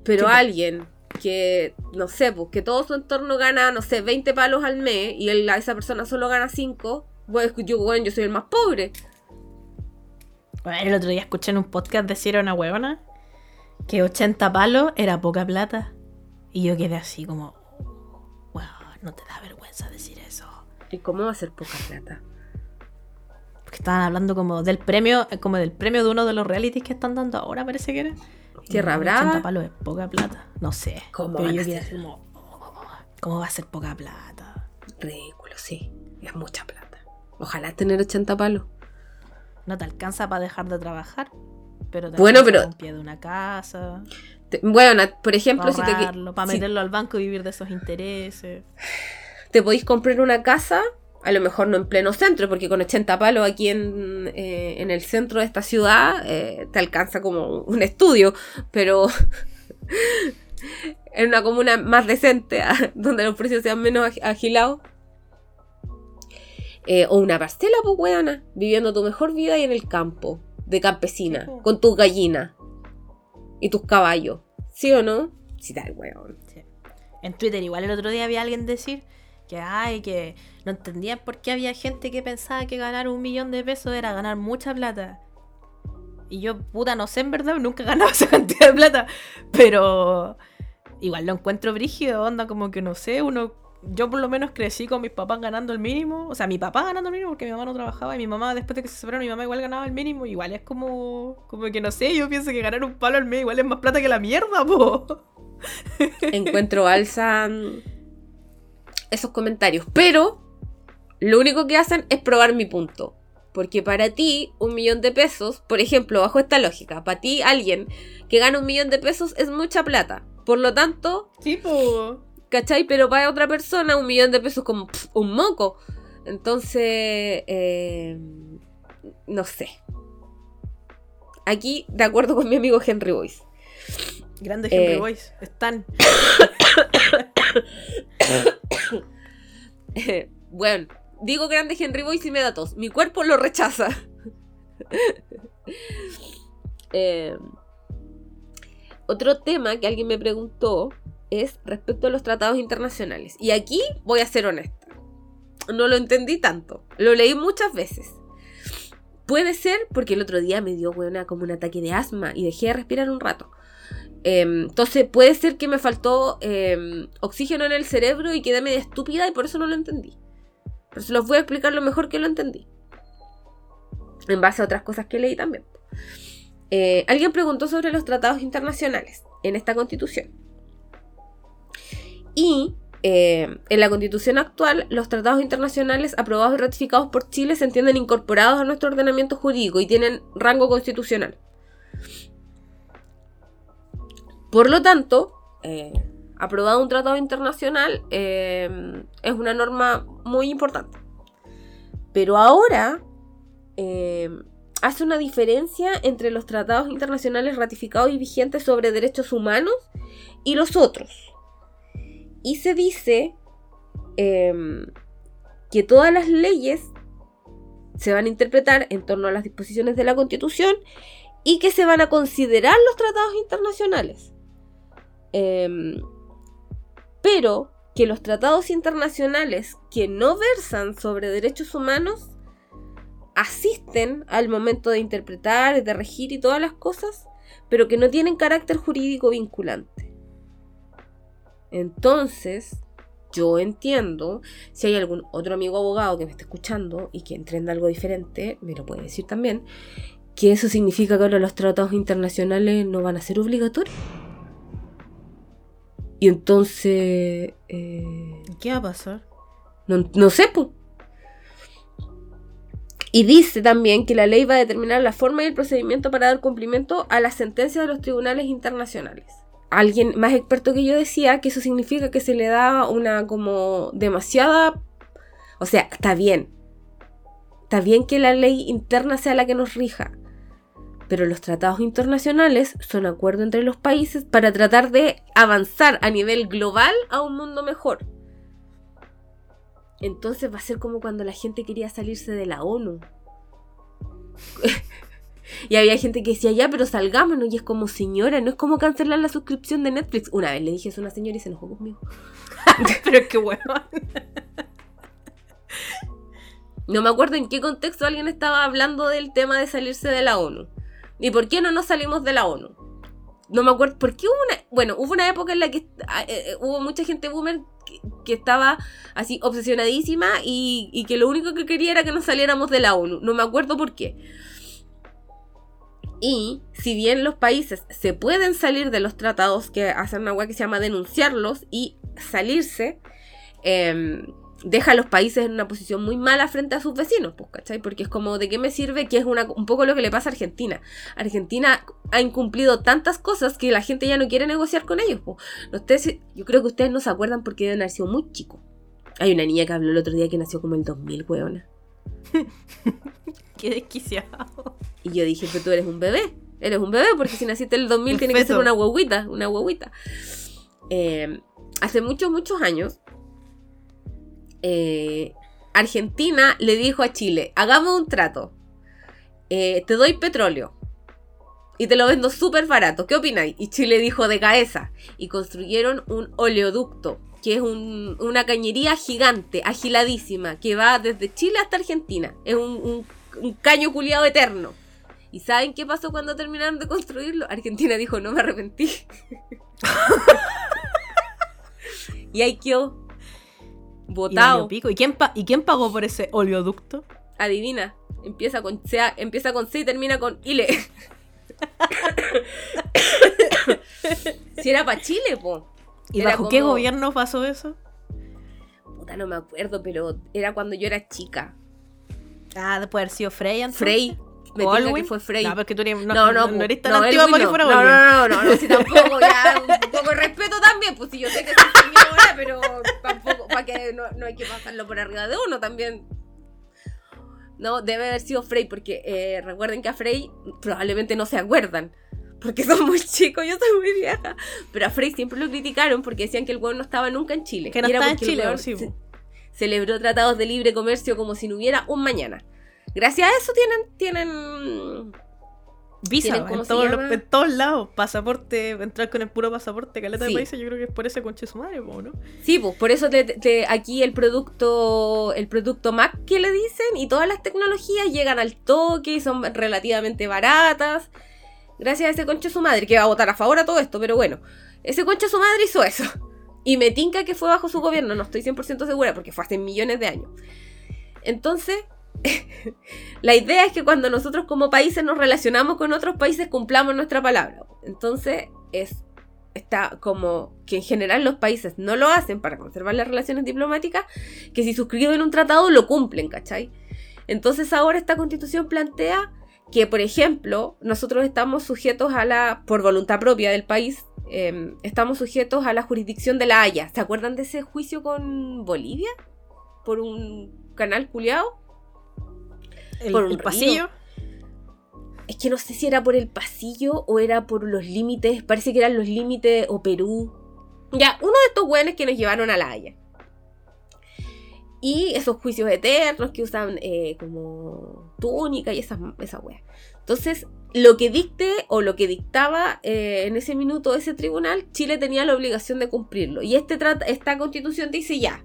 Pero alguien que, no sé, pues, que todo su entorno gana, no sé, 20 palos al mes y esa persona solo gana 5, pues yo, bueno, yo soy el más pobre. el otro día escuché en un podcast decir a una huevona que 80 palos era poca plata. Y yo quedé así como, wow, no te da vergüenza decir eso. ¿Y cómo va a ser poca plata? Porque estaban hablando como del premio, como del premio de uno de los realities que están dando ahora, parece que era. Tierra Brava. 80 palos es poca plata. No sé. ¿Cómo, ¿Cómo va a ser poca plata? Ridículo, sí. Es mucha plata. Ojalá tener 80 palos. No te alcanza para dejar de trabajar. Pero te bueno, pero... un pie de una casa. bueno, por ejemplo, si te... Para meterlo al banco y vivir de esos intereses te podéis comprar una casa, a lo mejor no en pleno centro, porque con 80 palos aquí en, eh, en el centro de esta ciudad eh, te alcanza como un estudio, pero [laughs] en una comuna más decente, [laughs] donde los precios sean menos agilados. Eh, o una parcela, pues, viviendo tu mejor vida y en el campo, de campesina, con tus gallinas y tus caballos. ¿Sí o no? Sí, tal, weón. En Twitter, igual el otro día había alguien decir que hay, que no entendían por qué había gente que pensaba que ganar un millón de pesos era ganar mucha plata. Y yo, puta, no sé en verdad, nunca he ganado [laughs] esa cantidad de plata. Pero igual lo encuentro brígido, onda, como que no sé, uno. Yo por lo menos crecí con mis papás ganando el mínimo. O sea, mi papá ganando el mínimo porque mi mamá no trabajaba. Y mi mamá, después de que se separaron, mi mamá igual ganaba el mínimo. Igual es como. Como que no sé, yo pienso que ganar un palo al mes igual es más plata que la mierda, po. Encuentro alza esos comentarios. Pero lo único que hacen es probar mi punto. Porque para ti, un millón de pesos, por ejemplo, bajo esta lógica, para ti alguien que gana un millón de pesos es mucha plata. Por lo tanto, tipo, ¿cachai? Pero para otra persona, un millón de pesos es como un moco. Entonces, eh, no sé. Aquí, de acuerdo con mi amigo Henry Boyce. Grande Henry eh, Boyce. Están. [coughs] [coughs] bueno, digo grande Henry Boyce y me da tos. Mi cuerpo lo rechaza. [laughs] Eh, otro tema que alguien me preguntó es respecto a los tratados internacionales. Y aquí voy a ser honesta. No lo entendí tanto. Lo leí muchas veces. Puede ser porque el otro día me dio como un ataque de asma y dejé de respirar un rato. Em, entonces puede ser que me faltó em, oxígeno en el cerebro y quedé medio estúpida y por eso no lo entendí. Pero se los voy a explicar lo mejor que lo entendí. En base a otras cosas que leí también. Eh, alguien preguntó sobre los tratados internacionales en esta constitución. Y em, en la constitución actual, los tratados internacionales aprobados y ratificados por Chile se entienden incorporados a nuestro ordenamiento jurídico y tienen rango constitucional. Por lo tanto, eh, aprobado un tratado internacional eh, es una norma muy importante. Pero ahora eh, hace una diferencia entre los tratados internacionales ratificados y vigentes sobre derechos humanos y los otros. Y se dice em, que todas las leyes se van a interpretar en torno a las disposiciones de la Constitución y que se van a considerar los tratados internacionales. Em, pero que los tratados internacionales que no versan sobre derechos humanos asisten al momento de interpretar, de regir y todas las cosas, pero que no tienen carácter jurídico vinculante. Entonces, yo entiendo, si hay algún otro amigo abogado que me esté escuchando y que entienda algo diferente, me lo puede decir también, que eso significa que ahora los tratados internacionales no van a ser obligatorios. Y entonces... Eh, ¿Qué va a pasar? No, sé, pues. Y dice también que la ley va a determinar la forma y el procedimiento para dar cumplimiento a las sentencias de los tribunales internacionales. Alguien más experto que yo decía que eso significa que se le da una como demasiada... O sea, está bien. Está bien que la ley interna sea la que nos rija pero los tratados internacionales son acuerdos entre los países para tratar de avanzar a nivel global a un mundo mejor. Entonces va a ser como cuando la gente quería salirse de la ONU. [laughs] y había gente que decía, ya, pero salgámonos. Y es como, señora, no es como cancelar la suscripción de Netflix. Una vez le dije eso a una señora y se enojó conmigo. [laughs] pero qué bueno. no me acuerdo en qué contexto alguien estaba hablando del tema de salirse de la ONU. ¿Y por qué no nos salimos de la ONU? No me acuerdo, ¿por qué hubo una... Bueno, hubo una época en la que ah, eh, eh, hubo mucha gente boomer que, estaba así obsesionadísima y, que lo único que quería era que nos saliéramos de la ONU. No me acuerdo por qué. Y si bien los países se pueden salir de los tratados que hacen una que se llama denunciarlos y salirse, eh, deja a los países en una posición muy mala frente a sus vecinos, pues, ¿cachai? Porque es como, ¿de qué me sirve? Que es una, un poco lo que le pasa a Argentina. Argentina ha incumplido tantas cosas que la gente ya no quiere negociar con ellos. Pues. Ustedes, yo creo que ustedes no se acuerdan porque deben haber sido muy chicos. Hay una niña que habló el otro día que nació como el 2000, weona. [laughs] qué desquiciado. Y yo dije, pero tú eres un bebé. Eres un bebé porque si naciste en el 2000 tiene que ser una huevita, una huevita. Eh, hace muchos, muchos años eh, Argentina le dijo a Chile, hagamos un trato. Eh, te doy petróleo y te lo vendo súper barato. ¿Qué opináis? Y Chile dijo de cabeza. Y construyeron un oleoducto, que es una cañería gigante, agiladísima, que va desde Chile hasta Argentina. Es un, un caño culiado eterno. ¿Y saben qué pasó cuando terminaron de construirlo? Argentina dijo, no me arrepentí. [laughs] y ahí quedó Votado. ¿Y quién, ¿Y quién pagó por ese oleoducto? Adivina. Empieza con, C, empieza con C y termina con ILE. [coughs] si era para Chile, po. ¿Y bajo qué gobierno pasó eso? Puta, no me acuerdo, pero era cuando yo era chica. Ah, puede haber sido Frey antes. Frey. Me dijo que fue Frey. No, porque tú eres, no, no, no, no eres tan no, antigua para que fuera No, no, no, no, no, si tampoco, ya, un poco de respeto también, pues si yo sé que soy señora, pero tampoco, para que no, no hay que pasarlo por arriba de uno también. No, debe haber sido Frey, porque eh, recuerden que a Frey probablemente no se acuerdan. Porque son muy chicos, yo soy muy vieja. Pero a Frey siempre lo criticaron porque decían que el hueón no estaba nunca en Chile. Que no estaba en Chile, sí. celebró tratados de libre comercio como si no hubiera un mañana. Gracias a eso tienen, tienen Visa en, todos lados, pasaporte, entrar con el puro pasaporte, caleta de países, yo creo que es por ese conche su madre, ¿no? Sí, pues por eso aquí el producto, el producto Mac que le dicen y todas las tecnologías llegan al toque y son relativamente baratas. Gracias a ese conche su madre, que va a votar a favor a todo esto, pero bueno, ese conche su madre hizo eso. Y me tinca que fue bajo su gobierno, no estoy 100% segura porque fue hace millones de años. Entonces, [laughs] la idea es que cuando nosotros como países nos relacionamos con otros países cumplamos nuestra palabra. Entonces es está como que en general los países no lo hacen para conservar las relaciones diplomáticas, que si suscriben un tratado lo cumplen, ¿cachai? Entonces ahora esta constitución plantea que, por ejemplo, nosotros estamos sujetos a la, por voluntad propia del país, em, estamos sujetos a la jurisdicción de la Haya. ¿Se acuerdan de ese juicio con Bolivia? Por un canal culiado. ¿El, por un el pasillo? Es que no sé si era por el pasillo o era por los límites. Parece que eran los límites o Perú. Ya, uno de estos weones que nos llevaron a La Haya. Y esos juicios eternos que usan eh, como túnica y esas esa weas. Entonces, lo que dicte o lo que dictaba eh, en ese minuto ese tribunal, Chile tenía la obligación de cumplirlo. Y este esta constitución dice ya.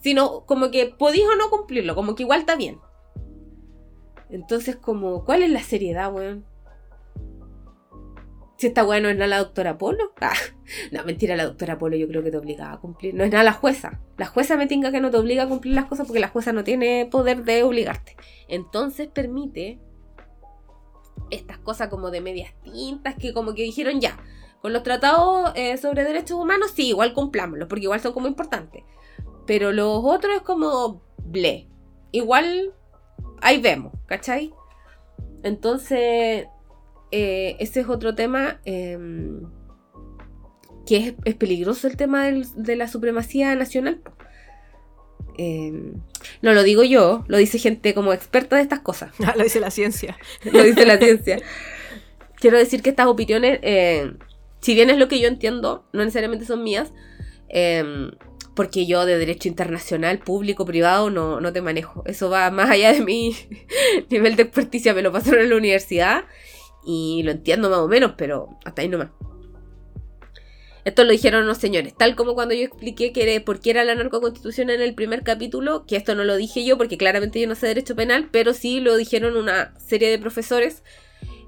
Sino como que podís o no cumplirlo, como que igual está bien. Entonces, como, ¿cuál es la seriedad, weón? Si esta weá no es nada la doctora Polo. [laughs] Ah, no, mentira, la doctora Polo yo creo que te obligaba a cumplir. No es nada la jueza. La jueza me tinga que no te obliga a cumplir las cosas porque la jueza no tiene poder de obligarte. Entonces permite estas cosas como de medias tintas que como que dijeron ya. Con los tratados eh, sobre derechos humanos, sí, igual cumplámoslos, porque igual son como importantes. Pero los otros es como ble. Igual ahí vemos, ¿cachai? Entonces, eh, ese es otro tema em, que es, es, peligroso el tema del, de la supremacía nacional. Em, no lo digo yo, lo dice gente como experta de estas cosas. [laughs] Ah, lo dice la ciencia. lo dice la ciencia. Quiero decir que estas opiniones, eh, si bien es lo que yo entiendo, no necesariamente son mías, eh, porque yo de derecho internacional, público, privado, no, no te manejo. Eso va más allá de mi [laughs] nivel de experticia, me lo pasaron en la universidad y lo entiendo más o menos, pero hasta ahí nomás. Esto lo dijeron los señores, tal como cuando yo expliqué que por qué era la narcoconstitución en el primer capítulo, que esto no lo dije yo porque claramente yo no sé derecho penal, pero sí lo dijeron una serie de profesores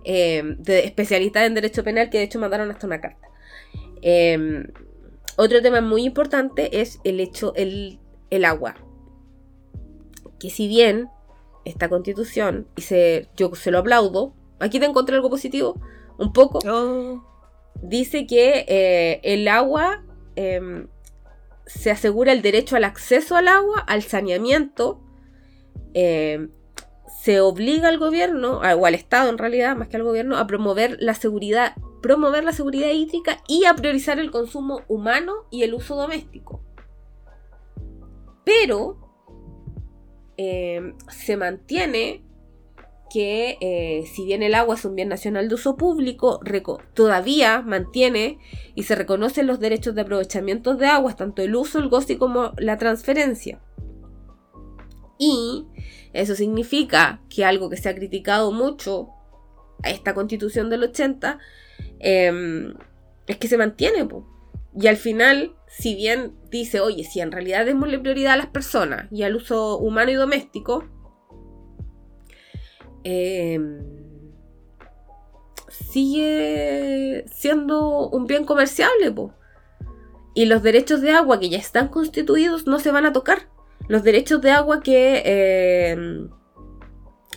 eh, de especialistas en derecho penal que de hecho mandaron hasta una carta. Eh, otro tema muy importante es el hecho, el, el agua. Que si bien esta constitución, y se, yo se lo aplaudo, aquí te encontré algo positivo, un poco. Oh. Dice que eh, el agua eh, se asegura el derecho al acceso al agua, al saneamiento. Eh, se obliga al gobierno, o al Estado en realidad, más que al gobierno, a promover la seguridad promover la seguridad hídrica y a priorizar el consumo humano y el uso doméstico. Pero eh, se mantiene que eh, si bien el agua es un bien nacional de uso público, todavía mantiene y se reconocen los derechos de aprovechamiento de aguas, tanto el uso, el goce como la transferencia. Y eso significa que algo que se ha criticado mucho a esta constitución del 80 Em, es que se mantiene. Y al final, si bien dice, oye, si en realidad démosle prioridad a las personas y al uso humano y doméstico, em, sigue siendo un bien comerciable. Y los derechos de agua que ya están constituidos no se van a tocar. Los derechos de agua que em,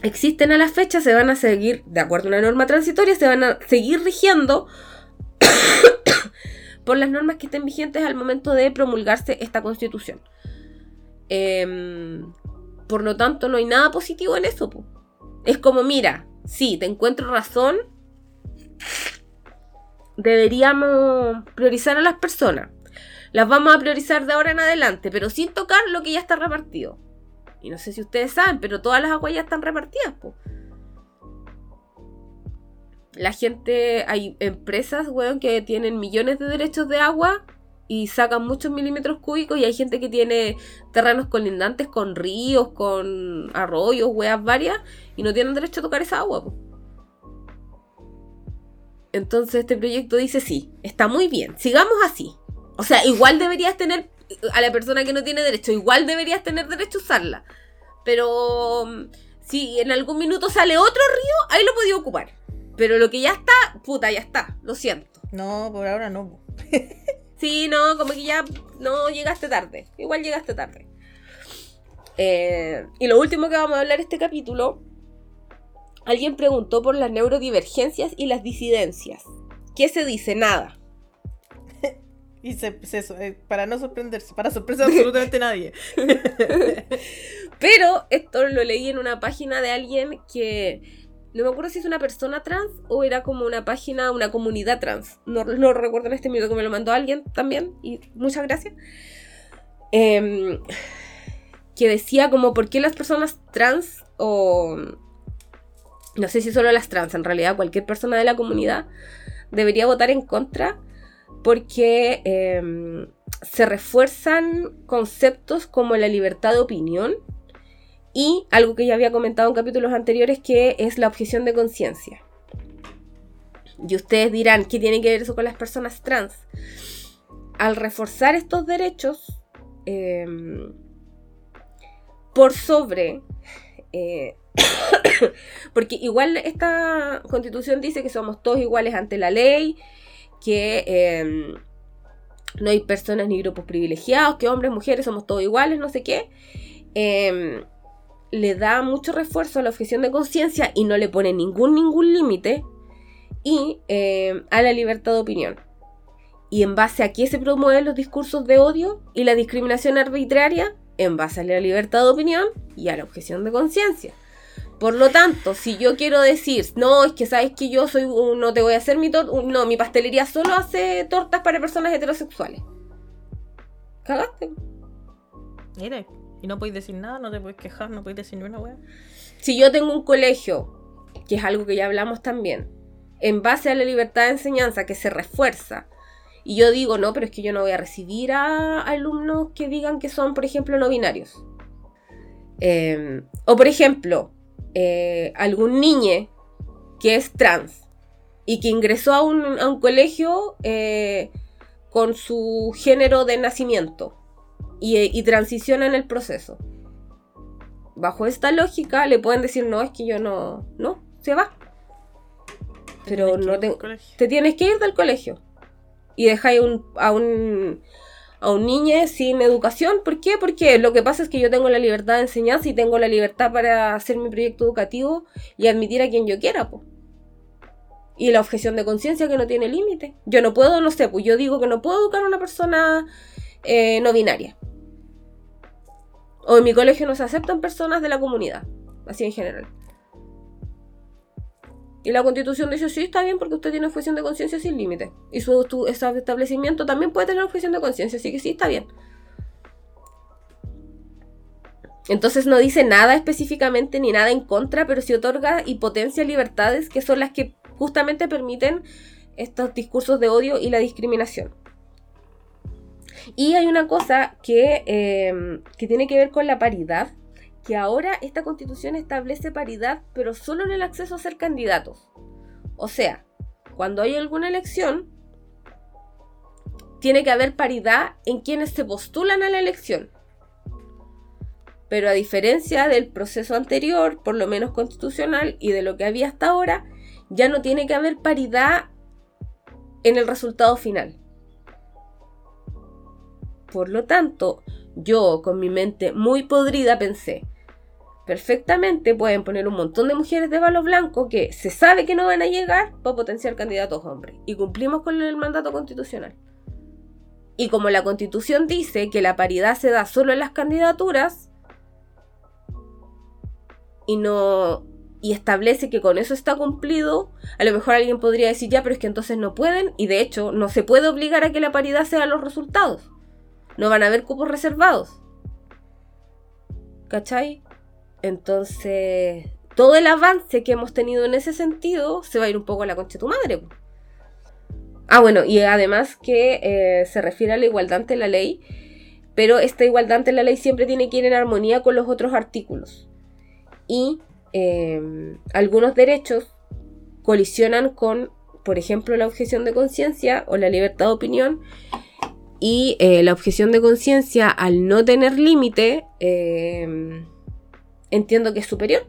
existen a la fecha se van a seguir, de acuerdo a una norma transitoria, se van a seguir rigiendo [coughs] por las normas que estén vigentes al momento de promulgarse esta constitución. Em, por lo tanto, no hay nada positivo en eso. Es como, mira, sí, te encuentro razón. Deberíamos priorizar a las personas. Las vamos a priorizar de ahora en adelante, pero sin tocar lo que ya está repartido. Y no sé si ustedes saben, pero todas las aguas ya están repartidas. La gente, hay empresas, weón, que tienen millones de derechos de agua y sacan muchos milímetros cúbicos y hay gente que tiene terrenos colindantes con ríos, con arroyos, weas varias y no tienen derecho a tocar esa agua. Entonces este proyecto dice sí, está muy bien, sigamos así. O sea, igual deberías tener a la persona que no tiene derecho. Igual deberías tener derecho a usarla. Pero mm, si en algún minuto sale otro río, ahí lo podía ocupar. Pero lo que ya está, puta, ya está. Lo siento. No, por ahora no. [laughs] sí, no, como que ya no llegaste tarde. Igual llegaste tarde. Eh, y lo último que vamos a hablar este capítulo, alguien preguntó por las neurodivergencias y las disidencias. ¿Qué se dice? Nada. Y se, eh, para no sorprenderse, para sorprender absolutamente [laughs] nadie. [laughs] Pero esto lo leí en una página de alguien que no me acuerdo si es una persona trans o era como una página, una comunidad trans. No lo recuerdo en este minuto que me lo mandó alguien también. Y muchas gracias. Em, que decía como por qué las personas trans o no sé si solo las trans, en realidad cualquier persona de la comunidad debería votar en contra porque em, se refuerzan conceptos como la libertad de opinión y algo que ya había comentado en capítulos anteriores que es la objeción de conciencia. Y ustedes dirán, ¿qué tiene que ver eso con las personas trans? Al reforzar estos derechos em, por sobre... Eh, [coughs] porque igual esta constitución dice que somos todos iguales ante la ley, que em, no hay personas ni grupos privilegiados, que hombres, mujeres somos todos iguales, no sé qué. Em, le da mucho refuerzo a la objeción de conciencia y no le pone ningún, ningún límite. Y em, a la libertad de opinión. Y en base a qué se promueven los discursos de odio y la discriminación arbitraria, en base a la libertad de opinión y a la objeción de conciencia. Por lo tanto, si yo quiero decir, no, es que sabes que yo soy, no te voy a hacer mi torta, no, mi pastelería solo hace tortas para personas heterosexuales. Cagaste. Mire, y no podéis decir nada, no te puedes quejar, no podéis decir ni una wea. Si yo tengo un colegio, que es algo que ya hablamos también, en base a la libertad de enseñanza que se refuerza, y yo digo, no, pero es que yo no voy a recibir a alumnos que digan que son, por ejemplo, no binarios. Em, o por ejemplo, eh, algún niño que es trans y que ingresó a un, colegio eh, con su género de nacimiento y, y, transiciona en el proceso. Bajo esta lógica le pueden decir, no, es que yo no, no, se va. Pero no te, te tienes que ir del colegio. Y dejáis a un a un niño sin educación. ¿Por qué? Porque lo que pasa es que yo tengo la libertad de enseñanza y tengo la libertad para hacer mi proyecto educativo y admitir a quien yo quiera. Y la objeción de conciencia que no tiene límite. Yo no puedo, no sé, pues yo digo que no puedo educar a una persona eh, no binaria. O en mi colegio no se aceptan personas de la comunidad, así en general. Y la constitución dice, sí, está bien porque usted tiene objeción de conciencia sin límite. Y su, establecimiento también puede tener objeción de conciencia, así que sí, está bien. Entonces no dice nada específicamente ni nada en contra, pero sí otorga y potencia libertades que son las que justamente permiten estos discursos de odio y la discriminación. Y hay una cosa que, eh, que tiene que ver con la paridad, que ahora esta constitución establece paridad, pero solo en el acceso a ser candidatos. O sea, cuando hay alguna elección, tiene que haber paridad en quienes se postulan a la elección. Pero a diferencia del proceso anterior, por lo menos constitucional, y de lo que había hasta ahora, ya no tiene que haber paridad en el resultado final. Por lo tanto, yo con mi mente muy podrida pensé, perfectamente pueden poner un montón de mujeres de balo blanco que se sabe que no van a llegar para potenciar candidatos hombres. Y cumplimos con el mandato constitucional. Y como la constitución dice que la paridad se da solo en las candidaturas y no y establece que con eso está cumplido, a lo mejor alguien podría decir ya, pero es que entonces no pueden y de hecho no se puede obligar a que la paridad sea los resultados. No van a haber cupos reservados. ¿Cachai? Entonces, todo el avance que hemos tenido en ese sentido se va a ir un poco a la concha de tu madre. Ah, bueno, y además que eh, se refiere a la igualdad ante la ley, pero esta igualdad ante la ley siempre tiene que ir en armonía con los otros artículos. Y em, algunos derechos colisionan con, por ejemplo, la objeción de conciencia o la libertad de opinión. Y eh, la objeción de conciencia, al no tener límite, em, entiendo que es superior.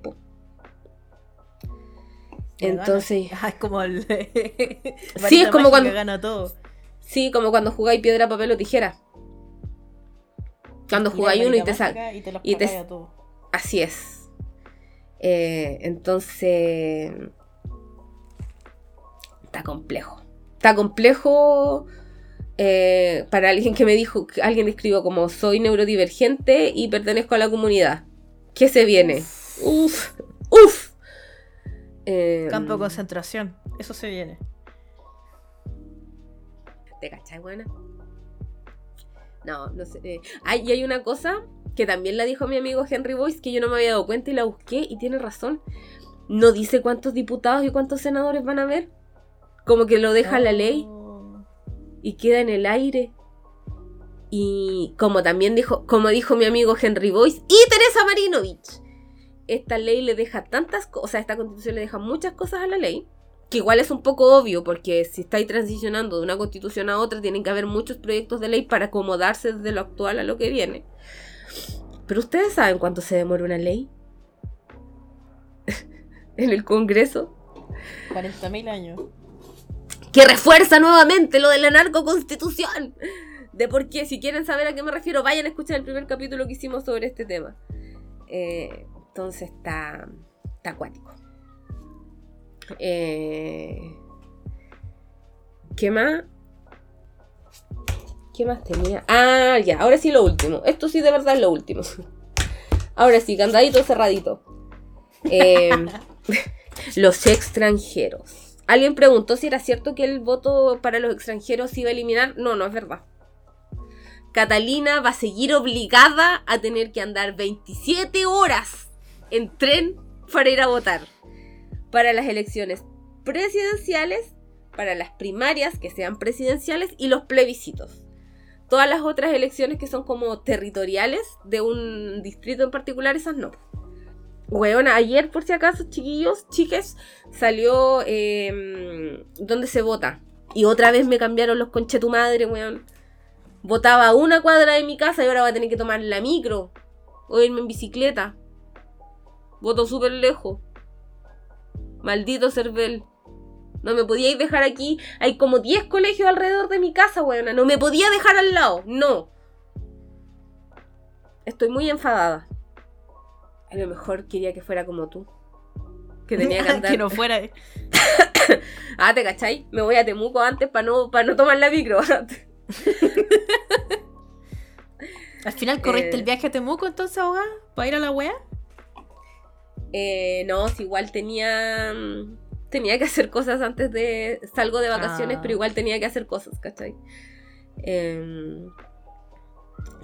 Entonces. [laughs] es como el. [laughs] sí, es como cuando. Gana todo. Sí, como cuando jugáis piedra, papel o tijera. Cuando jugáis uno y te saca. Y te, Así es. Eh, entonces. Está complejo. Está complejo. Eh, para alguien que me dijo, alguien escribió como soy neurodivergente y pertenezco a la comunidad. ¿Qué se viene? Uf, uf. Em, Campo de concentración, eso se viene. ¿Te cachai, buena? No, no sé. Eh, hay, y hay una cosa que también la dijo mi amigo Henry Boyce, que yo no me había dado cuenta y la busqué y tiene razón. No dice cuántos diputados y cuántos senadores van a haber. Como que lo deja la ley Oh. Y queda en el aire. Y como también dijo, como dijo mi amigo Henry Boyce y Teresa Marinovich, esta ley le deja tantas cosas, o sea, esta constitución le deja muchas cosas a la ley, que igual es un poco obvio, porque si estáis transicionando de una constitución a otra, tienen que haber muchos proyectos de ley para acomodarse desde lo actual a lo que viene. Pero ustedes saben cuánto se demora una ley [laughs] en el Congreso. 40.000 años. Que refuerza nuevamente lo de la narcoconstitución. De por qué, si quieren saber a qué me refiero, vayan a escuchar el primer capítulo que hicimos sobre este tema. Eh, entonces está, está acuático. Eh, ¿Qué más? ¿Qué más tenía? Ah, ya, ahora sí lo último. Esto sí de verdad es lo último. [laughs] Ahora sí, candadito cerradito. Eh, [laughs] [laughs] los extranjeros. Alguien preguntó si era cierto que el voto para los extranjeros se iba a eliminar. No, no es verdad. Catalina va a seguir obligada a tener que andar 27 horas en tren para ir a votar. Para las elecciones presidenciales, para las primarias que sean presidenciales y los plebiscitos. Todas las otras elecciones que son como territoriales de un distrito en particular, esas no. Weona, ayer por si acaso, chiquillos, chiques, salió eh, donde se vota. Y otra vez me cambiaron los conche tu madre, weón. Votaba a una cuadra de mi casa y ahora voy a tener que tomar la micro. O irme en bicicleta. Voto súper lejos. Maldito Cervel. No me podíais dejar aquí. Hay como 10 colegios alrededor de mi casa, weona. No me podía dejar al lado. No. Estoy muy enfadada. A lo mejor quería que fuera como tú. Que [laughs] tenía que andar. que no fuera. [coughs] Ah, ¿te cachai? Me voy a Temuco antes para no, para no tomar la micro. [laughs] Al final corriste Eh. el viaje a Temuco entonces, abogada, para ir a la wea. Eh, no, si igual tenía. mm, Tenía que hacer cosas antes de. Salgo de vacaciones, Ah. pero igual tenía que hacer cosas, ¿cachai? Em,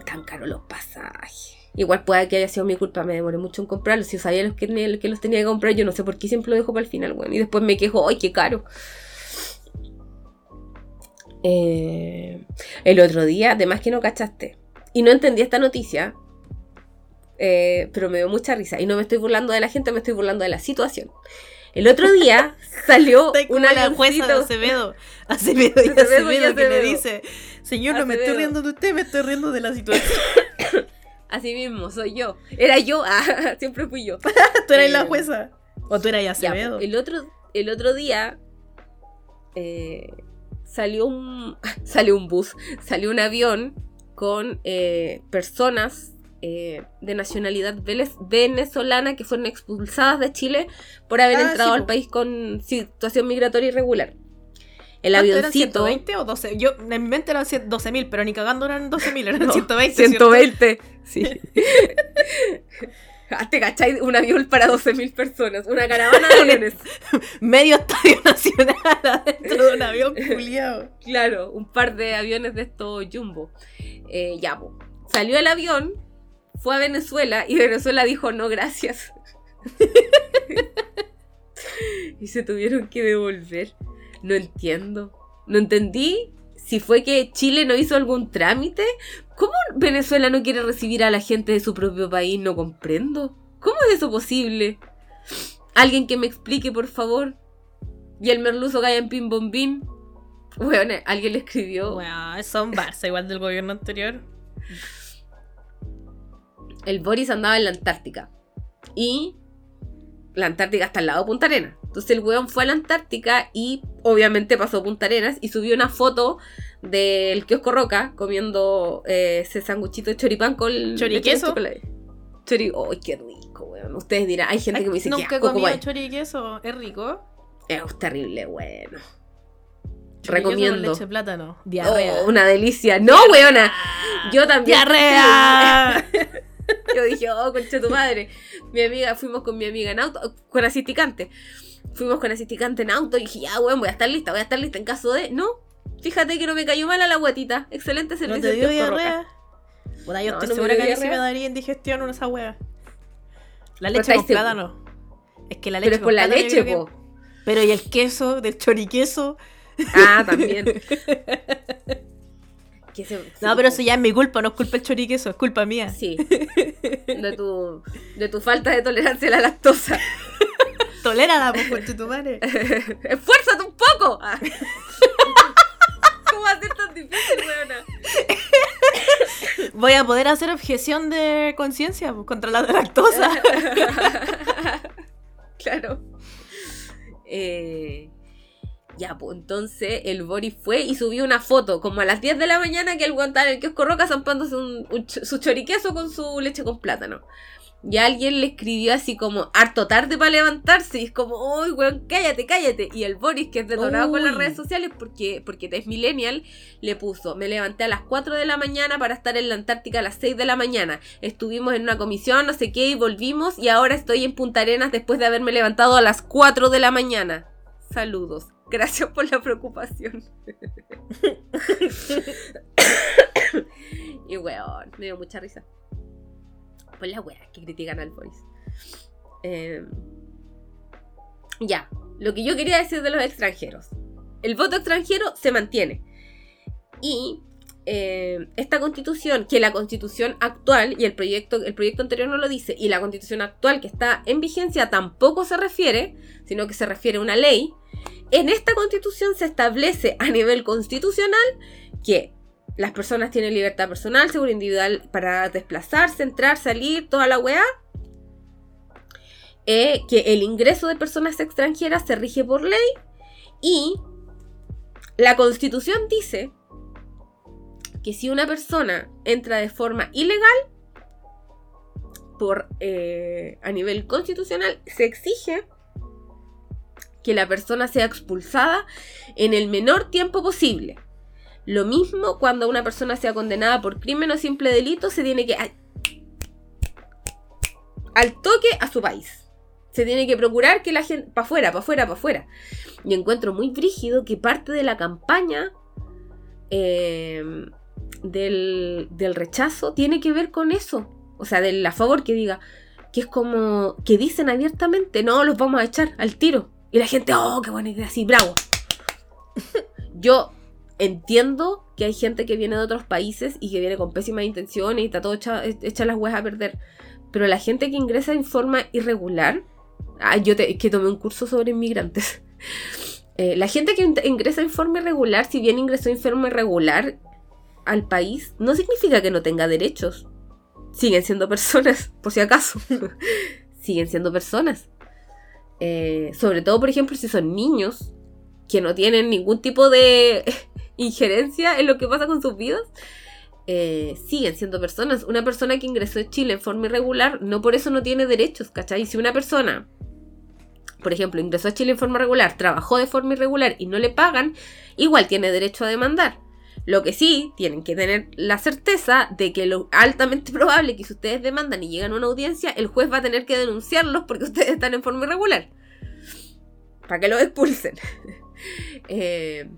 tan caros los pasajes. Igual puede que haya sido mi culpa, me demoré mucho en comprarlos. Si yo sabía los que, tenía- que los tenía que comprar, yo no sé por qué siempre lo dejo para el final, bueno. Y después me quejo, ¡ay, qué caro! Eh, el otro día, además que no cachaste, y no entendí esta noticia, eh, pero me dio mucha risa. Y no me estoy burlando de la gente, me estoy burlando de la situación. El otro día [laughs] salió una la jueza de Acevedo. Acevedo y [laughs] Acevedo y Acevedo que le Acevedo. dice, señor, no me estoy Acevedo. riendo de usted, me estoy riendo de la situación. [coughs] Así mismo, soy yo. Era yo, ah, [laughs] siempre fui yo. [laughs] tú eras la Eh, jueza. O tú eras Ya, Acevedo. el, otro, el otro día eh, salió, un, [laughs] salió un bus, salió un avión con eh, personas de nacionalidad venez- venezolana que fueron expulsadas de Chile por haber Ah, entrado sí, al país con situación migratoria irregular. El ¿Cuánto eran, avioncito... 120 o 12? Yo en mi mente eran 12.000, pero ni cagando eran 12.000, eran [laughs] No, 120. ¿cierto? 120. Sí. [laughs] Ah, ¿Te cachai? Un avión para 12.000 personas. Una caravana de aviones. [laughs] Medio estadio nacional adentro de un avión culiado. Claro, un par de aviones de estos jumbo. Eh, ya, po. Salió el avión, fue a Venezuela y Venezuela dijo no, gracias. y se tuvieron que devolver. No entiendo. No entendí si fue que Chile no hizo algún trámite. ¿Cómo Venezuela no quiere recibir a la gente de su propio país? No comprendo. ¿Cómo es eso posible? Alguien que me explique, por favor. Y el merluzo cae en pin bombín. Bueno, alguien le escribió. Bueno, son Barça, igual del gobierno anterior. El Boris andaba en la Antártica. Y la Antártica está al lado de Punta Arenas. Entonces el weón fue a la Antártica y obviamente pasó a Punta Arenas y subió una foto del kiosco Roca comiendo eh, ese sanguchito de choripán con ¿Choriqueso? Chori, ¡ay, qué rico, weón! Ustedes dirán, hay gente que me dice que Nunca he asco, comido como- chori y queso, es rico. Es terrible, bueno. Con Recomiendo. leche plátano. Diarrea. Oh, una delicia. ¡No, weona! Yo también. ¡Diarrea! [laughs] Yo dije, oh, concha tu madre. Mi amiga, fuimos con mi amiga en auto, con asisticante. Fuimos con asisticante en auto y dije, ya, weón, voy a estar lista, voy a estar lista en caso de. No, fíjate que no me cayó mal a la guatita. Excelente ¿No servicio. te del dio diarrea? Puta, yo No, estoy no segura que a mí sí me daría indigestión una esa wea. La leche con plátano. Es que la leche Pero es con por la leche, creo que- po. Pero y el queso, del choriqueso. Ah, también. [laughs] Que se- No, pero eso ya es mi culpa, no es culpa del choriqueso, es culpa mía. Sí. [laughs] De tu, de tu falta de tolerancia a la lactosa. [laughs] Tolérala, pues, por tu madre. [laughs] ¡Esfuérzate un poco! Ah. ¿Cómo va a ser tan difícil, weona? Voy a poder hacer objeción de conciencia pues, contra la lactosa. claro. Eh, ya, pues entonces el Boris fue y subió una foto, como a las 10 de la mañana, que el weón estaba en el kiosco roca zampándose un, su choriqueso con su leche con plátano. Y alguien le escribió así como, harto tarde para levantarse. Y es como, uy, weón, cállate, cállate. Y el Boris, que es detonado con las redes sociales porque, porque es millennial, le puso, me levanté a las 4 de la mañana para estar en la Antártica a las 6 de la mañana. Estuvimos en una comisión, no sé qué, y volvimos. Y ahora estoy en Punta Arenas después de haberme levantado a las 4 de la mañana. Saludos. Gracias por la preocupación. [coughs] y weón, me dio mucha risa. Pues las weas que critican al Boris. Eh, ya, lo que yo quería decir de los extranjeros. El voto extranjero se mantiene. Y eh, esta constitución, que la constitución actual y el proyecto, el proyecto anterior no lo dice, y la constitución actual que está en vigencia tampoco se refiere, sino que se refiere a una ley. En esta constitución se establece a nivel constitucional que las personas tienen libertad personal, seguridad individual para desplazarse, entrar, salir, toda la weá. Eh, que el ingreso de personas extranjeras se rige por ley y la constitución dice que si una persona entra de forma ilegal, por, eh, a nivel constitucional, se exige que la persona sea expulsada en el menor tiempo posible. Lo mismo cuando una persona sea condenada por crimen o simple delito, se tiene que... al toque a su país. Se tiene que procurar que la gente... Para afuera, para afuera, para afuera. Y encuentro muy brígido que parte de la campaña eh, del, del rechazo tiene que ver con eso. O sea, del a favor que diga. Que es como que dicen abiertamente, no, los vamos a echar al tiro. Y la gente, oh, qué buena idea, sí, bravo. [laughs] Yo entiendo que hay gente que viene de otros países y que viene con pésimas intenciones y está todo hecha, las huevas a perder. Pero la gente que ingresa en forma irregular, ah, yo te- que tomé un curso sobre inmigrantes. [laughs] Eh, la gente que in- ingresa en forma irregular, si bien ingresó en forma irregular al país, no significa que no tenga derechos. Siguen siendo personas, [laughs] por si acaso. Siguen siendo personas. Eh, sobre todo, por ejemplo, si son niños que no tienen ningún tipo de [laughs] injerencia en lo que pasa con sus vidas, eh, siguen siendo personas. Una persona que ingresó a Chile en forma irregular, no por eso no tiene derechos, ¿cachai? Si una persona, por ejemplo, ingresó a Chile en forma regular, trabajó de forma irregular y no le pagan, igual tiene derecho a demandar. Lo que sí, tienen que tener la certeza de que lo altamente [laughs] probable que si ustedes demandan y llegan a una audiencia, el juez va a tener que denunciarlos porque [laughs] ustedes están en forma irregular. Para que los expulsen. [laughs] Eh,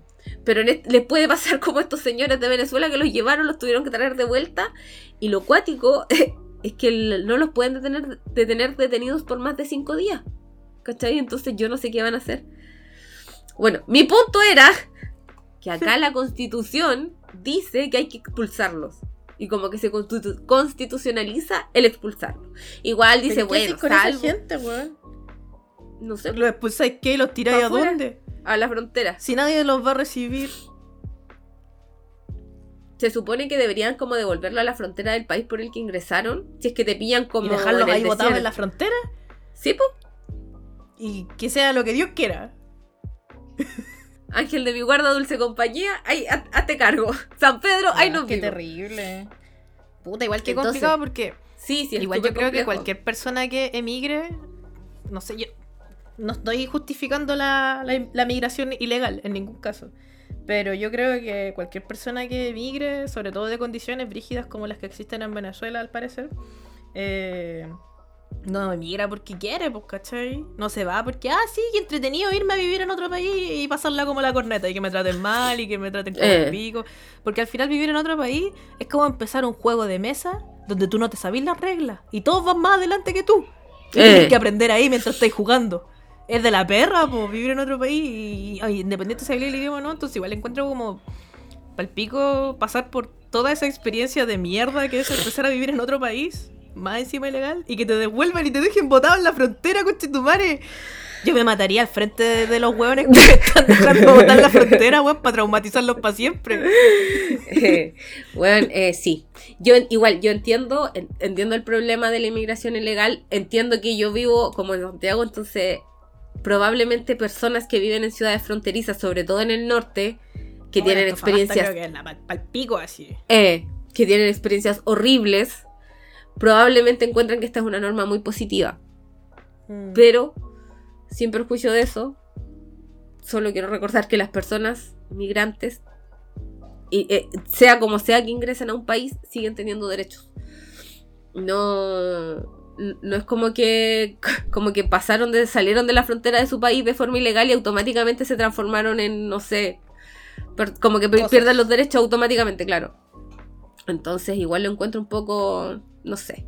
pero les puede pasar como estos señores de Venezuela que los llevaron, los tuvieron que traer de vuelta. Y lo cuático es que no los pueden detener, detener detenidos por más de cinco días. ¿Cachai? Entonces yo no sé qué van a hacer. Bueno, mi punto era que acá la constitución dice que hay que expulsarlos. Y como que se constitu- constitucionaliza el expulsarlos. Igual dice, ¿Pero qué bueno, con esa salvo. gente, weón? No sé, ¿Los expulsáis qué? ¿Los tiráis a dónde? a la frontera. Si nadie los va a recibir. Se supone que deberían como devolverlo a la frontera del país por el que ingresaron. Si es que te pillan como. y dejarlos en el ahí botados en la frontera. Sí, po. Y que sea lo que Dios quiera. Ángel de mi guarda, dulce compañía. Ahí, haz- hazte cargo. [laughs] San Pedro, ahí nos Ah, Qué vimos. terrible. Puta, igual que Entonces, complicado porque Sí, sí, es igual yo creo que cualquier persona que emigre, no sé, yo no estoy justificando la, la, la migración ilegal en ningún caso. Pero yo creo que cualquier persona que emigre, sobre todo de condiciones brígidas como las que existen en Venezuela, al parecer, eh, No emigra porque quiere, pues, ¿cachai? No se va porque, ah, sí, qué entretenido irme a vivir en otro país y pasarla como la corneta y que me traten mal y que me traten como Eh. el pico. Porque al final vivir en otro país es como empezar un juego de mesa donde tú no te sabes las reglas y todos van más adelante que tú. Y Eh. tienes que aprender ahí mientras estáis jugando. Es de la perra, pues, vivir en otro país y, ay, independiente si habla el idioma o no, entonces igual encuentro como palpico pasar por toda esa experiencia de mierda que es empezar a vivir en otro país, más encima ilegal, y que te devuelvan y te dejen botado en la frontera, conchetumare. Yo me mataría al frente de, de los hueones que me están dejando [laughs] botar en la frontera, weón, para traumatizarlos para siempre. [laughs] bueno, eh, sí. Yo igual, yo entiendo, en- entiendo el problema de la inmigración ilegal. Entiendo que yo vivo como en Santiago, entonces probablemente personas que viven en ciudades fronterizas, sobre todo en el norte, que Bueno, tienen experiencias Creo que es la pal- así. eh, que tienen experiencias horribles, probablemente encuentran que esta es una norma muy positiva. Mm. Pero, sin perjuicio de eso, solo quiero recordar que las personas migrantes, y, eh, sea como sea que ingresen a un país, siguen teniendo derechos. No, no es como que, [laughs] como que pasaron de, salieron de la frontera de su país de forma ilegal y automáticamente se transformaron en, no sé, per- como que Cosas. pierden los derechos automáticamente, claro. Entonces, igual lo encuentro un poco, no sé.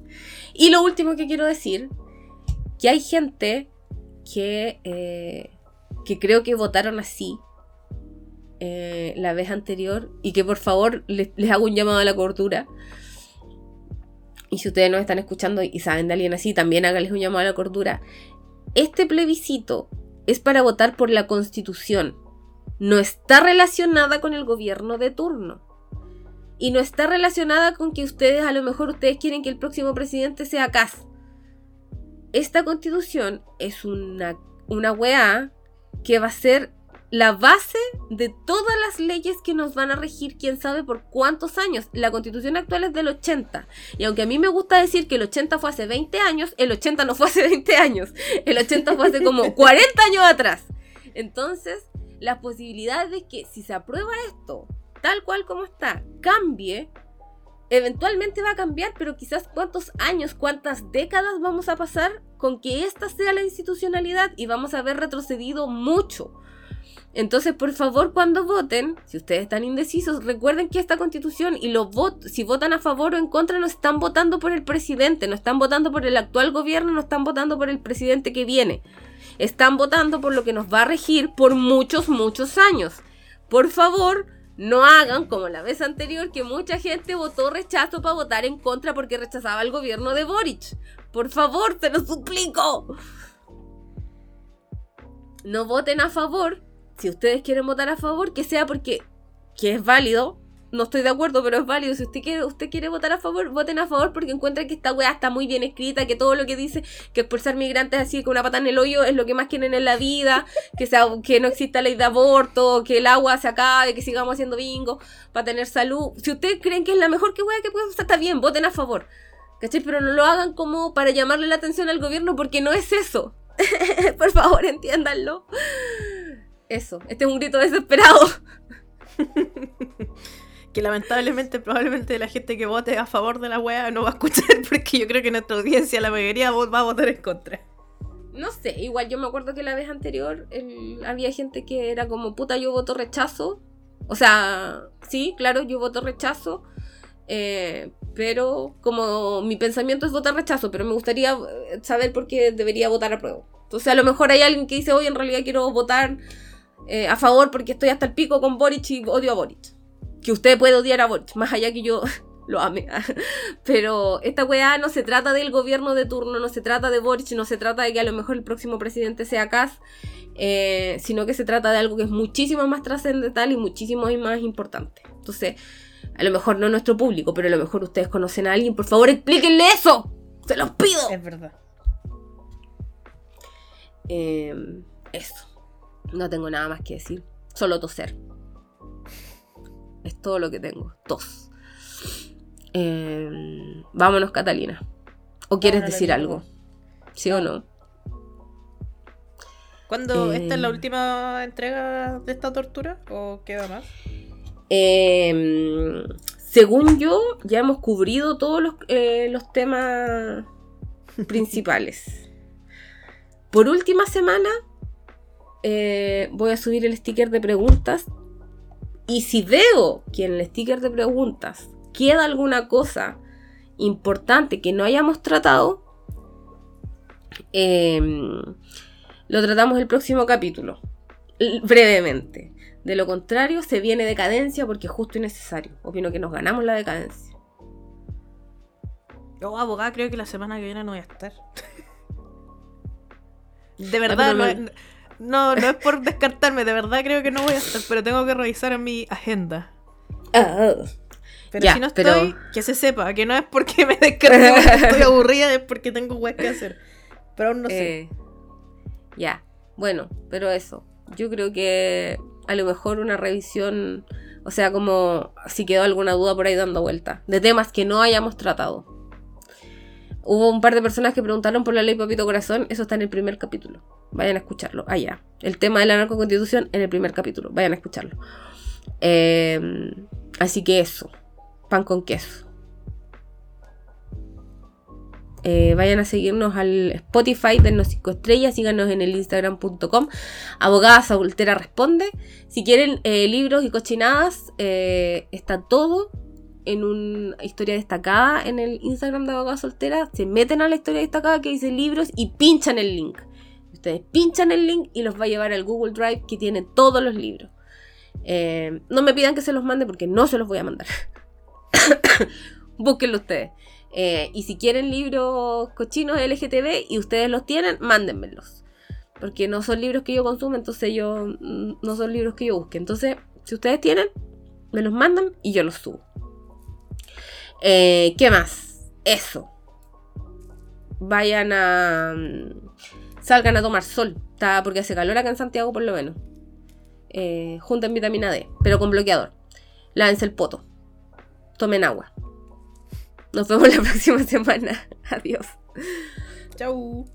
Y lo último que quiero decir, que hay gente que, eh, que creo que votaron así eh, la vez anterior y que por favor les, les hago un llamado a la cordura. Y si ustedes nos están escuchando y saben de alguien así, también háganles un llamado a la cordura. Este plebiscito es para votar por la constitución. No está relacionada con el gobierno de turno. Y no está relacionada con que ustedes, a lo mejor ustedes quieren que el próximo presidente sea Kass. Esta constitución es una, una weá que va a ser la base de todas las leyes que nos van a regir, quién sabe por cuántos años. La constitución actual es del 80. Y aunque a mí me gusta decir que el 80 fue hace 20 años, el 80 no fue hace 20 años. El 80 fue hace como [laughs] 40 años atrás. Entonces, las posibilidades de que si se aprueba esto, tal cual como está, cambie, eventualmente va a cambiar, pero quizás cuántos años, cuántas décadas vamos a pasar con que esta sea la institucionalidad y vamos a haber retrocedido mucho. Entonces, por favor, cuando voten, si ustedes están indecisos, recuerden que esta constitución y los vot si votan a favor o en contra, no están votando por el presidente, no están votando por el actual gobierno, no están votando por el presidente que viene. Están votando por lo que nos va a regir por muchos, muchos años. Por favor, no hagan como la vez anterior que mucha gente votó rechazo para votar en contra porque rechazaba el gobierno de Boric. Por favor, te lo suplico. No voten a favor. Si ustedes quieren votar a favor, que sea porque que es válido. No estoy de acuerdo, pero es válido. Si usted quiere, usted quiere votar a favor, voten a favor porque encuentran que esta weá está muy bien escrita, que todo lo que dice que expulsar migrantes así con una pata en el hoyo es lo que más quieren en la vida, que, sea, que no exista ley de aborto, que el agua se acabe, que sigamos haciendo bingo para tener salud. Si ustedes creen que es la mejor que weá que puede está bien, voten a favor. ¿Cachai? Pero no lo hagan como para llamarle la atención al gobierno porque no es eso. [laughs] Por favor, entiéndanlo. Eso, este es un grito desesperado. [laughs] Que lamentablemente, probablemente la gente que vote a favor de la wea no va a escuchar [laughs] porque yo creo que nuestra audiencia, la mayoría, va a votar en contra. No sé, igual yo me acuerdo que la vez anterior había gente que era como, puta, yo voto rechazo. O sea, sí, claro, yo voto rechazo. eh, pero como mi pensamiento es votar rechazo, pero me gustaría eh, saber por qué debería votar a prueba. Entonces a lo mejor hay alguien que dice, oye, en realidad quiero votar eh, a favor porque estoy hasta el pico con Boric y odio a Boric. Que usted puede odiar a Boric, más allá que yo [laughs] lo ame. [laughs] Pero esta weá no se trata del gobierno de turno, no se trata de Boric, no se trata de que a lo mejor el próximo presidente sea Kass, eh, sino que se trata de algo que es muchísimo más trascendental y muchísimo más importante. Entonces, a lo mejor no nuestro público, pero a lo mejor ustedes conocen a alguien, por favor explíquenle eso. Se los pido. Es verdad. Eh, eso. No tengo nada más que decir. Solo toser. Es todo lo que tengo. Tos. Eh, vámonos, Catalina. ¿O quieres decir algo? ¿Sí o no? ¿Cuándo? ¿Esta es la Eh. última entrega de esta tortura? ¿O queda más? Eh, según yo, ya hemos cubrido todos los, eh, los temas [laughs] principales. Por última semana, eh, voy a subir el sticker de preguntas. Y si veo que en el sticker de preguntas queda alguna cosa importante que no hayamos tratado, em, lo tratamos el próximo capítulo, brevemente. De lo contrario, se viene decadencia porque es justo y necesario. Opino que nos ganamos la decadencia. Yo, abogada, creo que la semana que viene no voy a estar. [laughs] De verdad, no, no, es por descartarme, de verdad creo que no voy a estar, pero tengo que revisar en mi agenda. Ah. Pero si no estoy, que se sepa, que no es porque me descarté porque estoy aburrida, es porque tengo cosas que hacer. Pero aún no sé. Eh, ya, bueno, pero eso. Yo creo que a lo mejor una revisión, o sea, como si quedó alguna duda por ahí dando vuelta, de temas que no hayamos tratado. Hubo un par de personas que preguntaron por la ley Papito Corazón, eso está en el primer capítulo. Vayan a escucharlo. Allá. Ah, el tema de la narcoconstitución en el primer capítulo. Vayan a escucharlo. Em, así que eso. Pan con queso. Eh, vayan a seguirnos al Spotify, denos 5 estrellas, síganos en el instagram.com. Abogada Soltera Responde. Si quieren eh, libros y cochinadas, eh, está todo en una historia destacada en el Instagram de Abogada Soltera. Se meten a la historia destacada que dice libros y pinchan el link. Ustedes pinchan el link y los va a llevar al Google Drive que tiene todos los libros. no me pidan que se los mande porque no se los voy a mandar. [coughs] Búsquenlo ustedes. Eh, y si quieren libros cochinos LGTB y ustedes los tienen, mándenmelos. Porque no son libros que yo consumo, entonces yo mm, no son libros que yo busque. Entonces, si ustedes tienen, me los mandan y yo los subo. Eh, ¿Qué más? Eso. Vayan a. Mm, salgan a tomar sol. Porque hace calor acá en Santiago, por lo menos. Eh, junten vitamina D, pero con bloqueador. Lávense el poto. Tomen agua. Nos vemos la [laughs] próxima semana. Adiós. Chau.